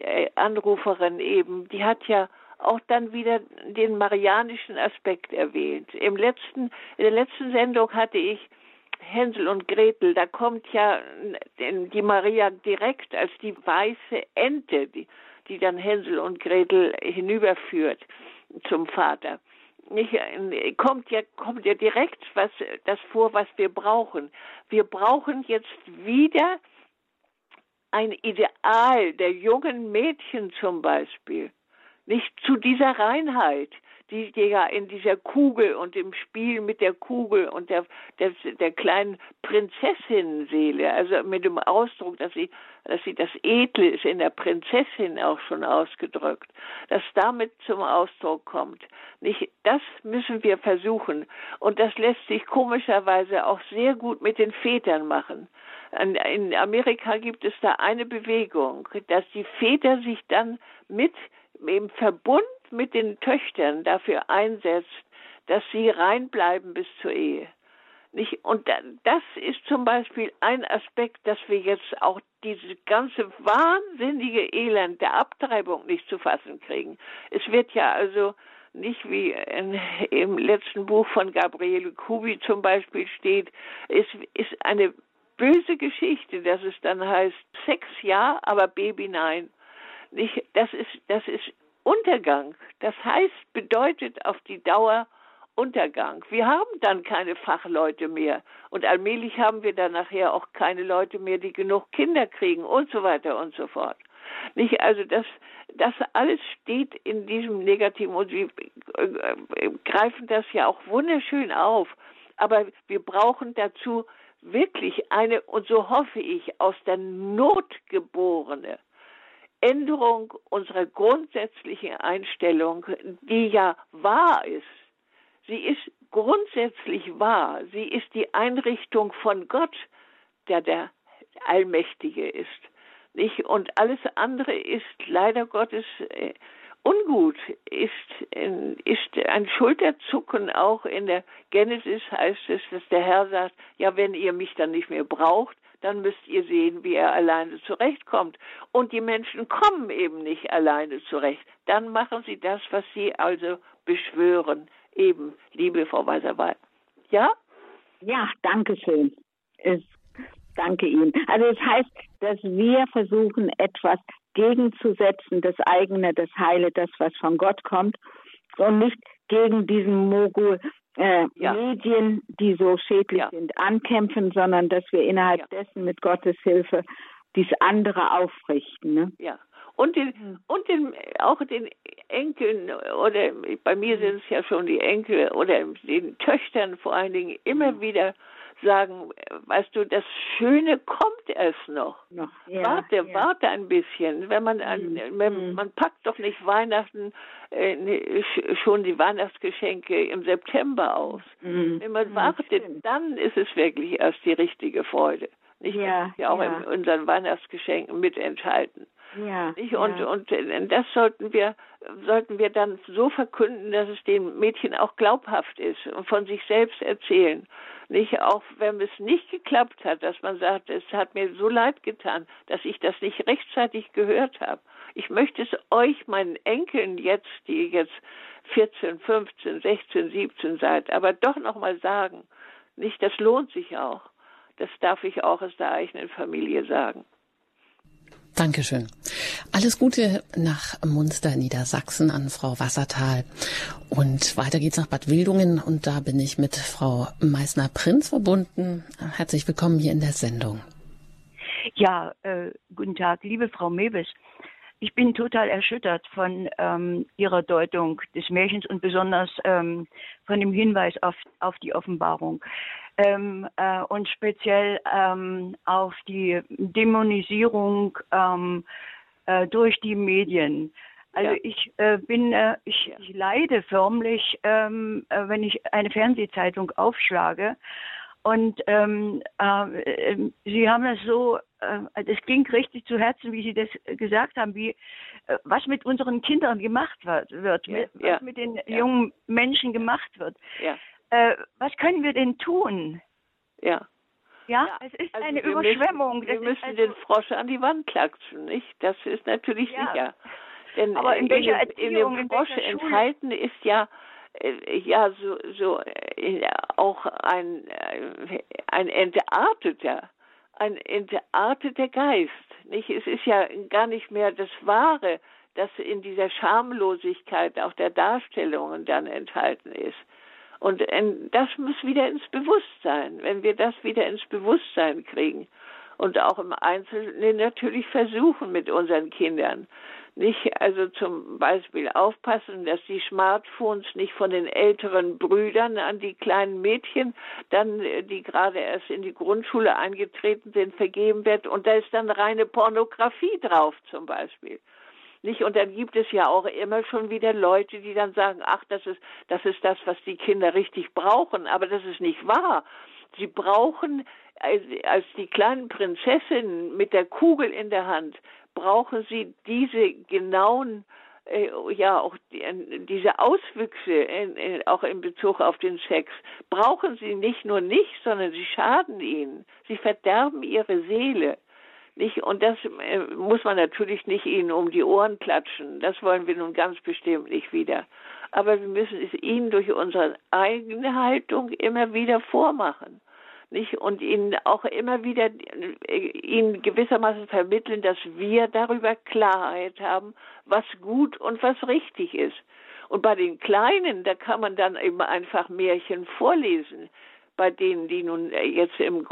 äh, Anruferin eben, die hat ja auch dann wieder den marianischen Aspekt erwähnt. Im letzten, in der letzten Sendung hatte ich Hänsel und Gretel, da kommt ja die Maria direkt als die weiße Ente, die, die dann Hänsel und Gretel hinüberführt zum Vater. Nicht, kommt ja kommt ja direkt was das vor, was wir brauchen. Wir brauchen jetzt wieder ein Ideal der jungen Mädchen zum Beispiel, nicht zu dieser Reinheit, die, ja in dieser Kugel und im Spiel mit der Kugel und der, der, der kleinen Prinzessinnenseele, also mit dem Ausdruck, dass sie, dass sie das Edle ist in der Prinzessin auch schon ausgedrückt, dass damit zum Ausdruck kommt. Nicht, das müssen wir versuchen. Und das lässt sich komischerweise auch sehr gut mit den Vätern machen. In Amerika gibt es da eine Bewegung, dass die Väter sich dann mit im Verbund mit den Töchtern dafür einsetzt, dass sie reinbleiben bis zur Ehe. Nicht? Und das ist zum Beispiel ein Aspekt, dass wir jetzt auch diese ganze wahnsinnige Elend der Abtreibung nicht zu fassen kriegen. Es wird ja also nicht wie in, im letzten Buch von Gabriele Kubi zum Beispiel steht, es ist eine böse Geschichte, dass es dann heißt, Sex ja, aber Baby nein. Nicht, das ist, das ist Untergang. Das heißt, bedeutet auf die Dauer Untergang. Wir haben dann keine Fachleute mehr. Und allmählich haben wir dann nachher auch keine Leute mehr, die genug Kinder kriegen und so weiter und so fort. Nicht, also das, das alles steht in diesem Negativen und sie äh, greifen das ja auch wunderschön auf. Aber wir brauchen dazu wirklich eine, und so hoffe ich, aus der Not geborene Änderung unserer grundsätzlichen Einstellung, die ja wahr ist. Sie ist grundsätzlich wahr. Sie ist die Einrichtung von Gott, der der Allmächtige ist. Nicht? Und alles andere ist leider Gottes äh, ungut, ist, äh, ist ein Schulterzucken auch in der Genesis heißt es, dass der Herr sagt, ja, wenn ihr mich dann nicht mehr braucht, dann müsst ihr sehen, wie er alleine zurechtkommt. Und die Menschen kommen eben nicht alleine zurecht. Dann machen sie das, was sie also beschwören. Eben, liebe Frau Weiserwald. Ja? Ja, danke schön. Es, danke Ihnen. Also es heißt, dass wir versuchen, etwas gegenzusetzen, das eigene, das Heile, das, was von Gott kommt, und nicht gegen diesen Mogul äh, ja. Medien, die so schädlich ja. sind, ankämpfen, sondern dass wir innerhalb ja. dessen mit Gottes Hilfe dies andere aufrichten. Ne? Ja. Und den, hm. und den, auch den Enkeln oder bei mir sind es ja schon die Enkel oder den Töchtern vor allen Dingen immer hm. wieder sagen, weißt du, das Schöne kommt erst noch. noch ja, warte, ja. warte ein bisschen. Wenn man, an, mhm. wenn, man packt doch nicht Weihnachten äh, ne, schon die Weihnachtsgeschenke im September aus. Mhm. Wenn man mhm, wartet, dann ist es wirklich erst die richtige Freude. Nicht ja, ja auch in unseren Weihnachtsgeschenken mit enthalten. Ja, nicht? Und, ja. und das sollten wir, sollten wir dann so verkünden, dass es den Mädchen auch glaubhaft ist und von sich selbst erzählen. Nicht auch, wenn es nicht geklappt hat, dass man sagt, es hat mir so leid getan, dass ich das nicht rechtzeitig gehört habe. Ich möchte es euch, meinen Enkeln jetzt, die jetzt 14, 15, 16, 17 seid, aber doch nochmal sagen. Nicht, das lohnt sich auch. Das darf ich auch aus der eigenen Familie sagen. Dankeschön. Alles Gute nach Munster, Niedersachsen an Frau Wassertal. Und weiter geht's nach Bad Wildungen und da bin ich mit Frau Meissner-Prinz verbunden. Herzlich willkommen hier in der Sendung. Ja, äh, guten Tag, liebe Frau Mewes. Ich bin total erschüttert von ähm, Ihrer Deutung des Märchens und besonders ähm, von dem Hinweis auf, auf die Offenbarung ähm, äh, und speziell ähm, auf die Dämonisierung ähm, äh, durch die Medien. Also ja. ich äh, bin, äh, ich, ich, leide förmlich, ähm, äh, wenn ich eine Fernsehzeitung aufschlage Und ähm, äh, Sie haben das so, das ging richtig zu Herzen, wie Sie das gesagt haben, wie was mit unseren Kindern gemacht wird, wird Ja, mit, ja, was mit den jungen Menschen gemacht wird. Ja, Äh, was können wir denn tun? ja. Ja, Ja, es ist Also eine wir Überschwemmung. Müssen, wir müssen also- den Frosch an die Wand klatschen, nicht? Das ist natürlich Ja. sicher. Denn Aber in welcher dem, in dem in Frosch Schule? enthalten ist ja äh, ja so so äh, auch ein äh, ein entarteter ein entarteter Geist, nicht? Es ist ja gar nicht mehr das Wahre, das in dieser Schamlosigkeit auch der Darstellungen dann enthalten ist. Und ähm, das muss wieder ins Bewusstsein, wenn wir das wieder ins Bewusstsein kriegen und auch im Einzelnen natürlich versuchen mit unseren Kindern. Nicht, also zum Beispiel aufpassen, dass die Smartphones nicht von den älteren Brüdern an die kleinen Mädchen, dann, äh, die gerade erst in die Grundschule eingetreten sind, vergeben wird. Und da ist dann reine Pornografie drauf zum Beispiel. Nicht? Und dann gibt es ja auch immer schon wieder Leute, die dann sagen, ach, das ist, das ist das, was die Kinder richtig brauchen. Aber das ist nicht wahr. Sie brauchen, als, die kleinen Prinzessinnen mit der Kugel in der Hand, brauchen sie diese genauen, äh, ja, auch die, äh, diese Auswüchse, in, in, auch in Bezug auf den Sex, brauchen sie nicht nur nicht, sondern sie schaden ihnen. Sie verderben ihre Seele. Nicht? Und das äh, muss man natürlich nicht ihnen um die Ohren klatschen. Das wollen wir nun ganz bestimmt nicht wieder. Aber wir müssen es ihnen durch unsere eigene Haltung immer wieder vormachen. Nicht? Und ihnen auch immer wieder äh, ihnen gewissermaßen vermitteln, dass wir darüber Klarheit haben, was gut und was richtig ist. Und bei den Kleinen, da kann man dann eben einfach Märchen vorlesen bei denen, die nun äh, jetzt im,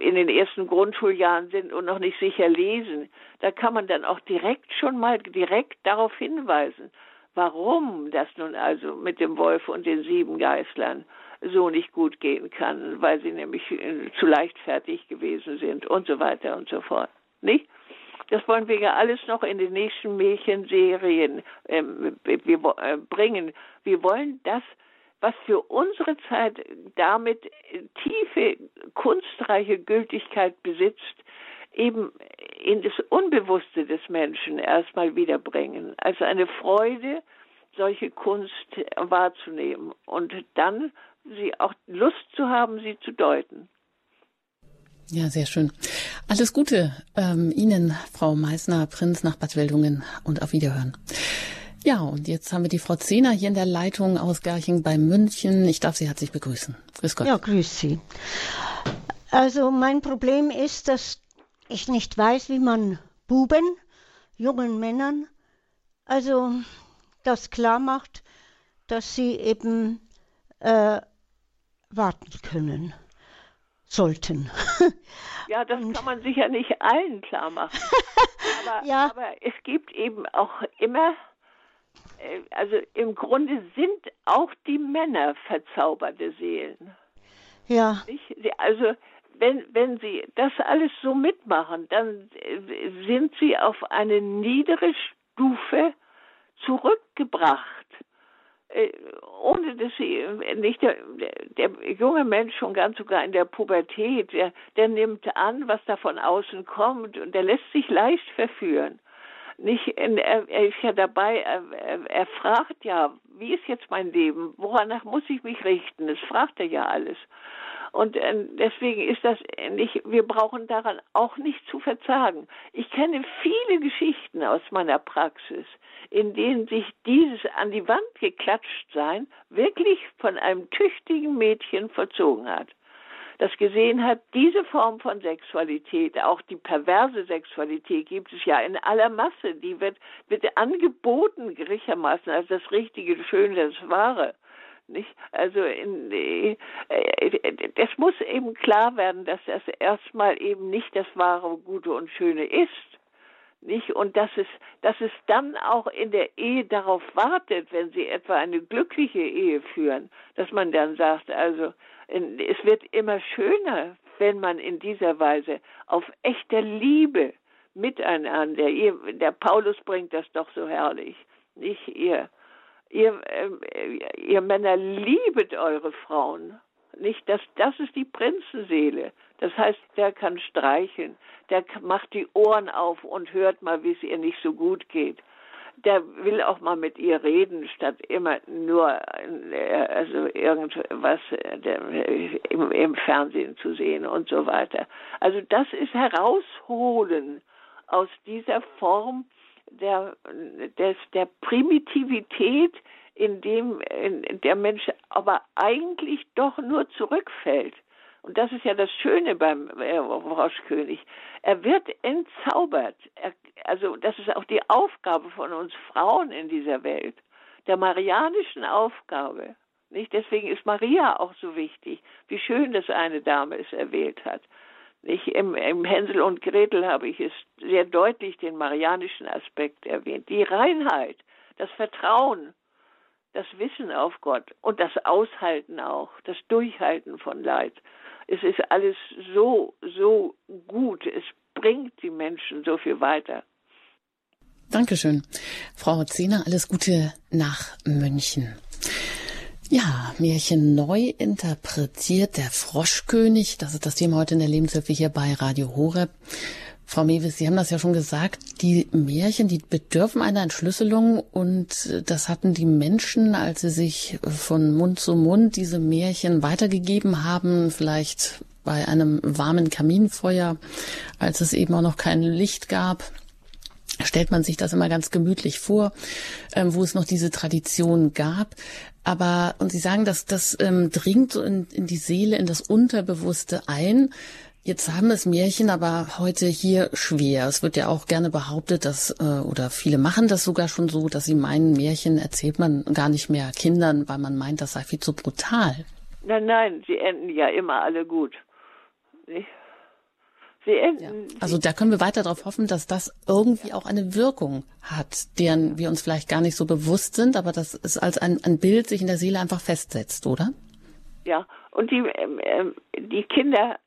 in den ersten Grundschuljahren sind und noch nicht sicher lesen, da kann man dann auch direkt schon mal direkt darauf hinweisen, warum das nun also mit dem Wolf und den sieben Geißlern so nicht gut gehen kann, weil sie nämlich äh, zu leichtfertig gewesen sind und so weiter und so fort. Nicht? Das wollen wir ja alles noch in den nächsten Märchenserien ähm, wir, äh, bringen. Wir wollen das was für unsere Zeit damit tiefe, kunstreiche Gültigkeit besitzt, eben in das Unbewusste des Menschen erstmal wiederbringen. Also eine Freude, solche Kunst wahrzunehmen und dann sie auch Lust zu haben, sie zu deuten. Ja, sehr schön. Alles Gute ähm, Ihnen, Frau Meissner, Prinz nach Bad Wildungen und auf Wiederhören. Ja, und jetzt haben wir die Frau Zehner hier in der Leitung aus Garching bei München. Ich darf Sie herzlich begrüßen. Grüß Gott. Ja, grüß Sie. Also mein Problem ist, dass ich nicht weiß, wie man Buben, jungen Männern, also das klar macht, dass sie eben äh, warten können, sollten. [laughs] Ja, das kann man sicher nicht allen klar machen. [laughs] Aber, Ja. aber es gibt eben auch immer also im Grunde sind auch die Männer verzauberte Seelen. ja, Also wenn, wenn sie das alles so mitmachen, dann äh, sind sie auf eine niedere Stufe zurückgebracht. Äh, Ohne dass sie äh, nicht der, der, der junge Mensch schon ganz sogar in der Pubertät, der, der nimmt an, was da von außen kommt und der lässt sich leicht verführen nicht, er, er ist ja dabei, er, er, fragt ja, wie ist jetzt mein Leben? Woranach muss ich mich richten? Das fragt er ja alles. Und äh, deswegen ist das nicht, wir brauchen daran auch nicht zu verzagen. Ich kenne viele Geschichten aus meiner Praxis, in denen sich dieses an die Wand geklatscht sein wirklich von einem tüchtigen Mädchen vollzogen hat das gesehen hat, diese Form von Sexualität, auch die perverse Sexualität gibt es ja in aller Masse, die wird, wird angeboten gewissermaßen als das Richtige, Schöne, das Wahre. Nicht? Also in, äh, das muss eben klar werden, dass das erstmal eben nicht das wahre, gute und schöne ist. Nicht? Und dass es, dass es dann auch in der Ehe darauf wartet, wenn sie etwa eine glückliche Ehe führen, dass man dann sagt, also es wird immer schöner, wenn man in dieser Weise auf echter Liebe miteinander, ihr, der Paulus bringt das doch so herrlich, nicht ihr, ihr, äh, ihr Männer liebet eure Frauen, Nicht, das, das ist die Prinzenseele. Das heißt, der kann streicheln, der macht die Ohren auf und hört mal, wie es ihr nicht so gut geht. Der will auch mal mit ihr reden, statt immer nur äh, also irgendwas äh, im, im Fernsehen zu sehen und so weiter. Also das ist herausholen aus dieser Form der, des, der Primitivität, in dem in der Mensch aber eigentlich doch nur zurückfällt. Und das ist ja das Schöne beim äh, Froschkönig. Er wird entzaubert. Er, also das ist auch die Aufgabe von uns Frauen in dieser Welt, der marianischen Aufgabe. Nicht? Deswegen ist Maria auch so wichtig. Wie schön, dass eine Dame es erwählt hat. Nicht? Im, Im Hänsel und Gretel habe ich es sehr deutlich den marianischen Aspekt erwähnt. Die Reinheit, das Vertrauen, das Wissen auf Gott und das Aushalten auch, das Durchhalten von Leid. Es ist alles so, so gut. Es bringt die Menschen so viel weiter. Dankeschön. Frau Zehner, alles Gute nach München. Ja, Märchen neu interpretiert, der Froschkönig, das ist das Thema heute in der Lebenshilfe hier bei Radio Horeb. Frau Mewis, Sie haben das ja schon gesagt, die Märchen, die bedürfen einer Entschlüsselung und das hatten die Menschen, als sie sich von Mund zu Mund diese Märchen weitergegeben haben, vielleicht bei einem warmen Kaminfeuer, als es eben auch noch kein Licht gab, stellt man sich das immer ganz gemütlich vor, ähm, wo es noch diese Tradition gab. Aber, und Sie sagen, dass das ähm, dringt so in, in die Seele, in das Unterbewusste ein. Jetzt haben es Märchen aber heute hier schwer. Es wird ja auch gerne behauptet, dass, äh, oder viele machen das sogar schon so, dass sie meinen, Märchen erzählt man gar nicht mehr Kindern, weil man meint, das sei viel zu brutal. Nein, nein, sie enden ja immer alle gut. Sie enden. Ja. Also da können wir weiter darauf hoffen, dass das irgendwie auch eine Wirkung hat, deren wir uns vielleicht gar nicht so bewusst sind, aber dass es als ein, ein Bild sich in der Seele einfach festsetzt, oder? Ja, und die, ähm, die Kinder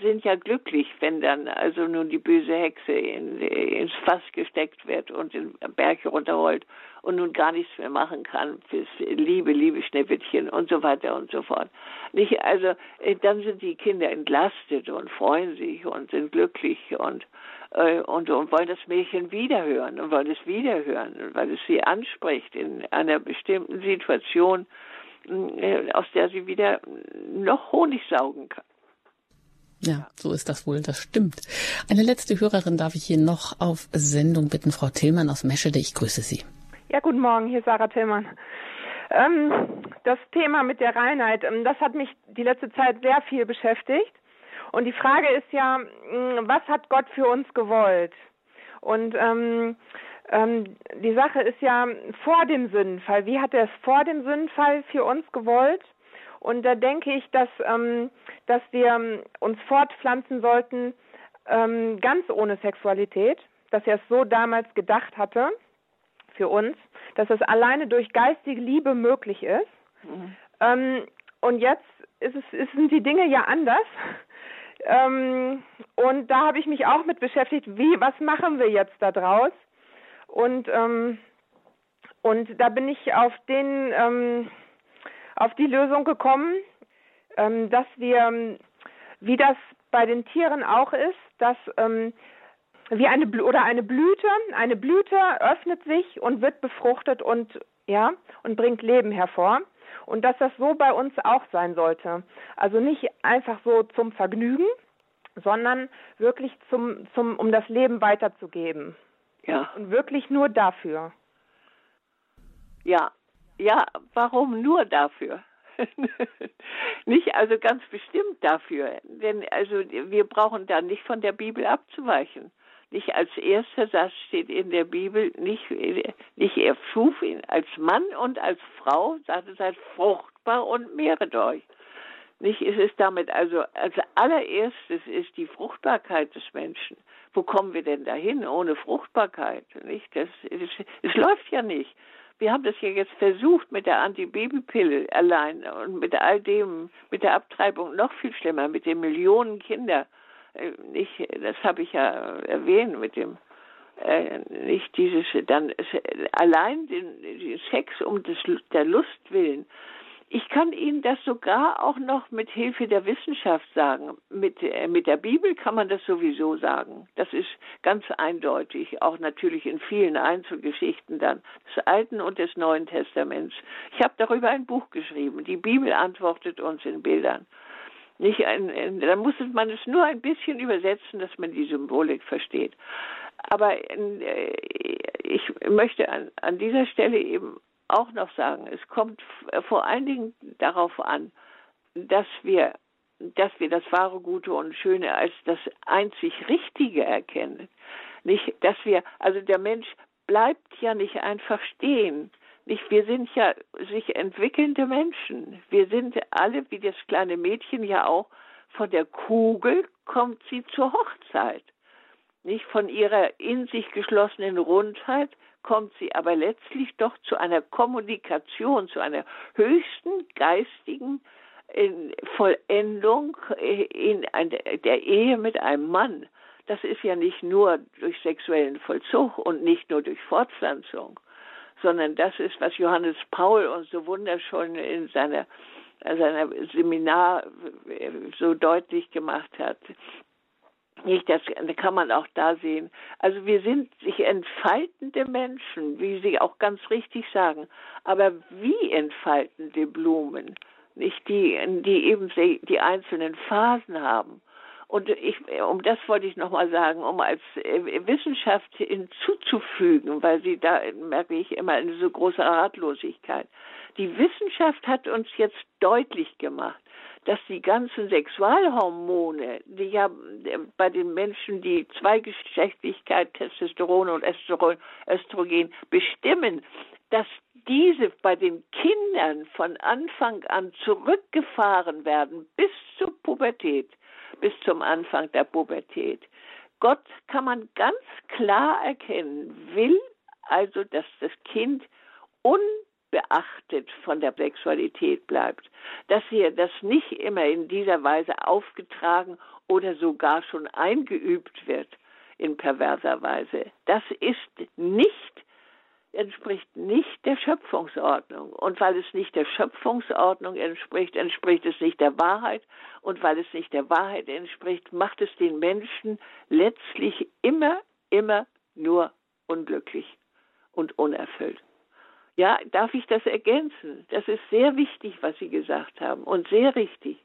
sind ja glücklich, wenn dann also nun die böse Hexe in, ins Fass gesteckt wird und den Berg runterrollt und nun gar nichts mehr machen kann fürs liebe, liebe Schneewittchen und so weiter und so fort. Nicht, also äh, dann sind die Kinder entlastet und freuen sich und sind glücklich und äh, und, und wollen das Mädchen wiederhören und wollen es wiederhören, weil es sie anspricht in einer bestimmten Situation äh, aus der sie wieder noch Honig saugen kann. Ja, so ist das wohl, das stimmt. Eine letzte Hörerin darf ich hier noch auf Sendung bitten, Frau Tillmann aus Meschede. Ich grüße Sie. Ja, guten Morgen, hier ist Sarah Tillmann. Ähm, das Thema mit der Reinheit, ähm, das hat mich die letzte Zeit sehr viel beschäftigt. Und die Frage ist ja, was hat Gott für uns gewollt? Und ähm, ähm, die Sache ist ja vor dem Sündenfall. Wie hat er es vor dem Sündenfall für uns gewollt? Und da denke ich, dass, ähm, dass wir ähm, uns fortpflanzen sollten, ähm, ganz ohne Sexualität, dass er es so damals gedacht hatte für uns, dass es alleine durch geistige Liebe möglich ist. Mhm. Ähm, und jetzt ist es, sind die Dinge ja anders. Ähm, und da habe ich mich auch mit beschäftigt, wie, was machen wir jetzt da draus? Und, ähm, und da bin ich auf den, ähm, auf die Lösung gekommen, ähm, dass wir, wie das bei den Tieren auch ist, dass ähm, wie eine oder eine Blüte, eine Blüte öffnet sich und wird befruchtet und ja und bringt Leben hervor und dass das so bei uns auch sein sollte. Also nicht einfach so zum Vergnügen, sondern wirklich zum zum um das Leben weiterzugeben. Ja. Und wirklich nur dafür. Ja, ja, warum nur dafür? [laughs] nicht also ganz bestimmt dafür, denn also wir brauchen da nicht von der Bibel abzuweichen. Nicht als erster Satz steht in der Bibel, nicht, nicht er schuf ihn als Mann und als Frau, sagte, seid fruchtbar und mehret euch. Nicht, es ist damit also als allererstes ist die Fruchtbarkeit des Menschen wo kommen wir denn dahin ohne Fruchtbarkeit? Nicht? Das, es läuft ja nicht. Wir haben das ja jetzt versucht mit der Antibabypille allein und mit all dem, mit der Abtreibung noch viel schlimmer, mit den Millionen Kinder. Äh, nicht, das habe ich ja erwähnt mit dem äh, nicht dieses dann allein den, den Sex um des, der Lust willen Ich kann Ihnen das sogar auch noch mit Hilfe der Wissenschaft sagen. Mit, äh, mit der Bibel kann man das sowieso sagen. Das ist ganz eindeutig, auch natürlich in vielen Einzelgeschichten dann des Alten und des Neuen Testaments. Ich habe darüber ein Buch geschrieben. Die Bibel antwortet uns in Bildern. Nicht ein, ein, da muss man es nur ein bisschen übersetzen, dass man die Symbolik versteht. Aber äh, ich möchte an, an dieser Stelle eben auch noch sagen, es kommt vor allen Dingen darauf an, dass wir, dass wir das wahre, gute und schöne als das einzig Richtige erkennen. Nicht, dass wir, also der Mensch bleibt ja nicht einfach stehen. Nicht, wir sind ja sich entwickelnde Menschen. Wir sind alle, wie das kleine Mädchen ja auch, von der Kugel kommt sie zur Hochzeit. Nicht von ihrer in sich geschlossenen Rundheit kommt sie aber letztlich doch zu einer Kommunikation, zu einer höchsten geistigen Vollendung in der Ehe mit einem Mann. Das ist ja nicht nur durch sexuellen Vollzug und nicht nur durch Fortpflanzung, sondern das ist, was Johannes Paul uns so wunderschön in seiner, seiner Seminar so deutlich gemacht hat. Nicht, das kann man auch da sehen. Also wir sind sich entfaltende Menschen, wie Sie auch ganz richtig sagen. Aber wie entfaltende Blumen, nicht die, die eben die einzelnen Phasen haben. Und ich, um das wollte ich nochmal sagen, um als äh, Wissenschaft hinzuzufügen, weil sie da merke ich immer eine so große Ratlosigkeit. Die Wissenschaft hat uns jetzt deutlich gemacht, dass die ganzen Sexualhormone, die ja äh, bei den Menschen die Zweigeschlechtlichkeit, Testosteron und Östrogen bestimmen, dass diese bei den Kindern von Anfang an zurückgefahren werden bis zur Pubertät, bis zum Anfang der Pubertät. Gott kann man ganz klar erkennen, will also, dass das Kind un beachtet von der Sexualität bleibt, dass ihr das nicht immer in dieser Weise aufgetragen oder sogar schon eingeübt wird in perverser Weise. Das ist nicht entspricht nicht der Schöpfungsordnung. Und weil es nicht der Schöpfungsordnung entspricht, entspricht es nicht der Wahrheit. Und weil es nicht der Wahrheit entspricht, macht es den Menschen letztlich immer, immer nur unglücklich und unerfüllt. Ja, darf ich das ergänzen? Das ist sehr wichtig, was Sie gesagt haben und sehr richtig.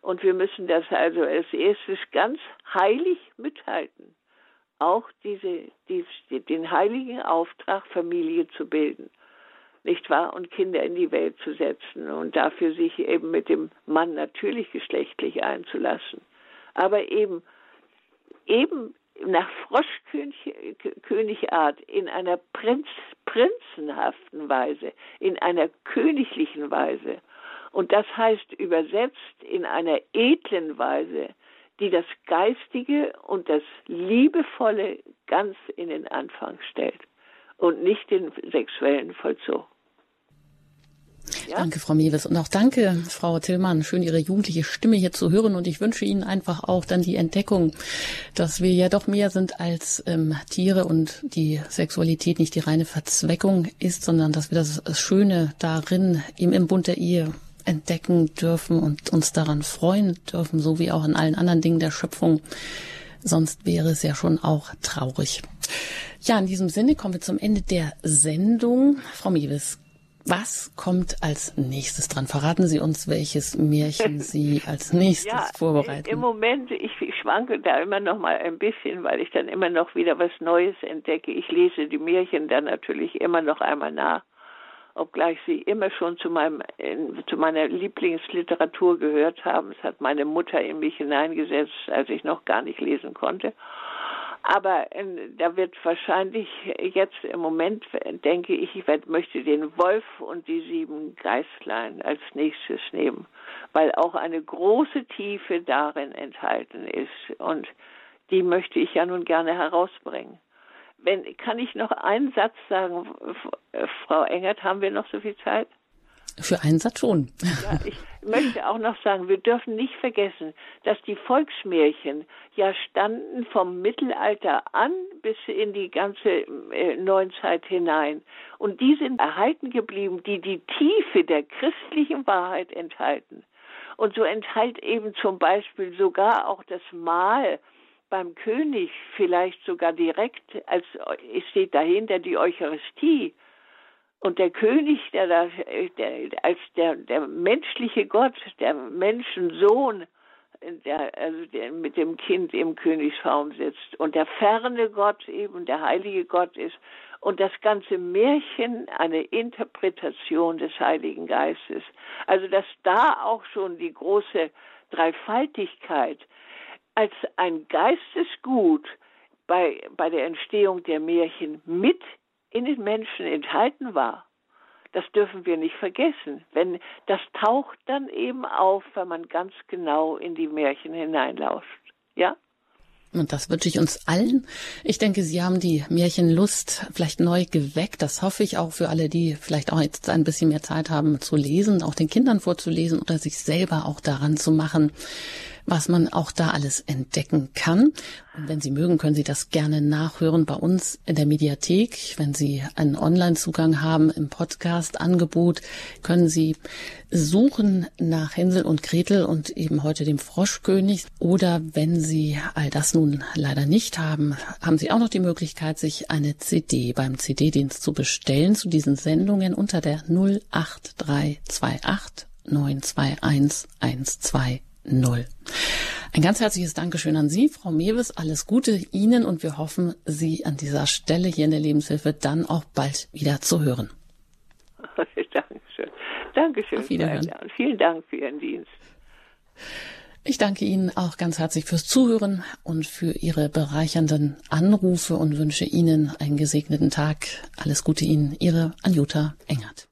Und wir müssen das also als erstes ganz heilig mithalten. Auch diese, die, den heiligen Auftrag, Familie zu bilden. Nicht wahr? Und Kinder in die Welt zu setzen und dafür sich eben mit dem Mann natürlich geschlechtlich einzulassen. Aber eben, eben nach Froschkönigart in einer Prinz, prinzenhaften Weise, in einer königlichen Weise. Und das heißt übersetzt in einer edlen Weise, die das Geistige und das Liebevolle ganz in den Anfang stellt und nicht den sexuellen Vollzug. Ja? Danke, Frau Mewes. Und auch danke, Frau Tillmann. Schön, Ihre jugendliche Stimme hier zu hören. Und ich wünsche Ihnen einfach auch dann die Entdeckung, dass wir ja doch mehr sind als ähm, Tiere und die Sexualität nicht die reine Verzweckung ist, sondern dass wir das Schöne darin im, im Bund der Ehe entdecken dürfen und uns daran freuen dürfen, so wie auch in allen anderen Dingen der Schöpfung. Sonst wäre es ja schon auch traurig. Ja, in diesem Sinne kommen wir zum Ende der Sendung. Frau Mewes, was kommt als nächstes dran? Verraten Sie uns, welches Märchen Sie [laughs] als nächstes ja, vorbereiten. Im Moment, ich, ich schwanke da immer noch mal ein bisschen, weil ich dann immer noch wieder was Neues entdecke. Ich lese die Märchen dann natürlich immer noch einmal nach, obgleich sie immer schon zu meinem zu meiner Lieblingsliteratur gehört haben. Es hat meine Mutter in mich hineingesetzt, als ich noch gar nicht lesen konnte. Aber äh, da wird wahrscheinlich jetzt im Moment, denke ich, ich werd, möchte den Wolf und die sieben Geistlein als nächstes nehmen, weil auch eine große Tiefe darin enthalten ist. Und die möchte ich ja nun gerne herausbringen. Wenn, kann ich noch einen Satz sagen, Frau Engert, haben wir noch so viel Zeit? Für einen Satz schon. Ja, ich möchte auch noch sagen, wir dürfen nicht vergessen, dass die Volksmärchen ja standen vom Mittelalter an bis in die ganze äh, Neuzeit hinein. Und die sind erhalten geblieben, die die Tiefe der christlichen Wahrheit enthalten. Und so enthält eben zum Beispiel sogar auch das Mahl beim König vielleicht sogar direkt, als es steht dahinter die Eucharistie. Und der König, der da, der, als der, der menschliche Gott, der Menschensohn, der, also der mit dem Kind im Königsraum sitzt und der ferne Gott eben der heilige Gott ist und das ganze Märchen eine Interpretation des Heiligen Geistes. Also dass da auch schon die große Dreifaltigkeit als ein Geistesgut bei, bei der Entstehung der Märchen mit in den Menschen enthalten war. Das dürfen wir nicht vergessen. Wenn das taucht dann eben auf, wenn man ganz genau in die Märchen hineinlauscht. Ja? Und das wünsche ich uns allen. Ich denke, Sie haben die Märchenlust vielleicht neu geweckt. Das hoffe ich auch für alle, die vielleicht auch jetzt ein bisschen mehr Zeit haben zu lesen, auch den Kindern vorzulesen oder sich selber auch daran zu machen was man auch da alles entdecken kann. Und wenn Sie mögen, können Sie das gerne nachhören bei uns in der Mediathek. Wenn Sie einen Online-Zugang haben im Podcast-Angebot, können Sie suchen nach Hänsel und Gretel und eben heute dem Froschkönig. Oder wenn Sie all das nun leider nicht haben, haben Sie auch noch die Möglichkeit, sich eine CD beim CD-Dienst zu bestellen zu diesen Sendungen unter der 08328 921 120. Ein ganz herzliches Dankeschön an Sie, Frau Mewes. Alles Gute Ihnen und wir hoffen, Sie an dieser Stelle hier in der Lebenshilfe dann auch bald wieder zu hören. [laughs] Dankeschön. Dankeschön. Auf Wiederhören. Vielen Dank für Ihren Dienst. Ich danke Ihnen auch ganz herzlich fürs Zuhören und für Ihre bereichernden Anrufe und wünsche Ihnen einen gesegneten Tag. Alles Gute Ihnen, Ihre Anjuta Engert.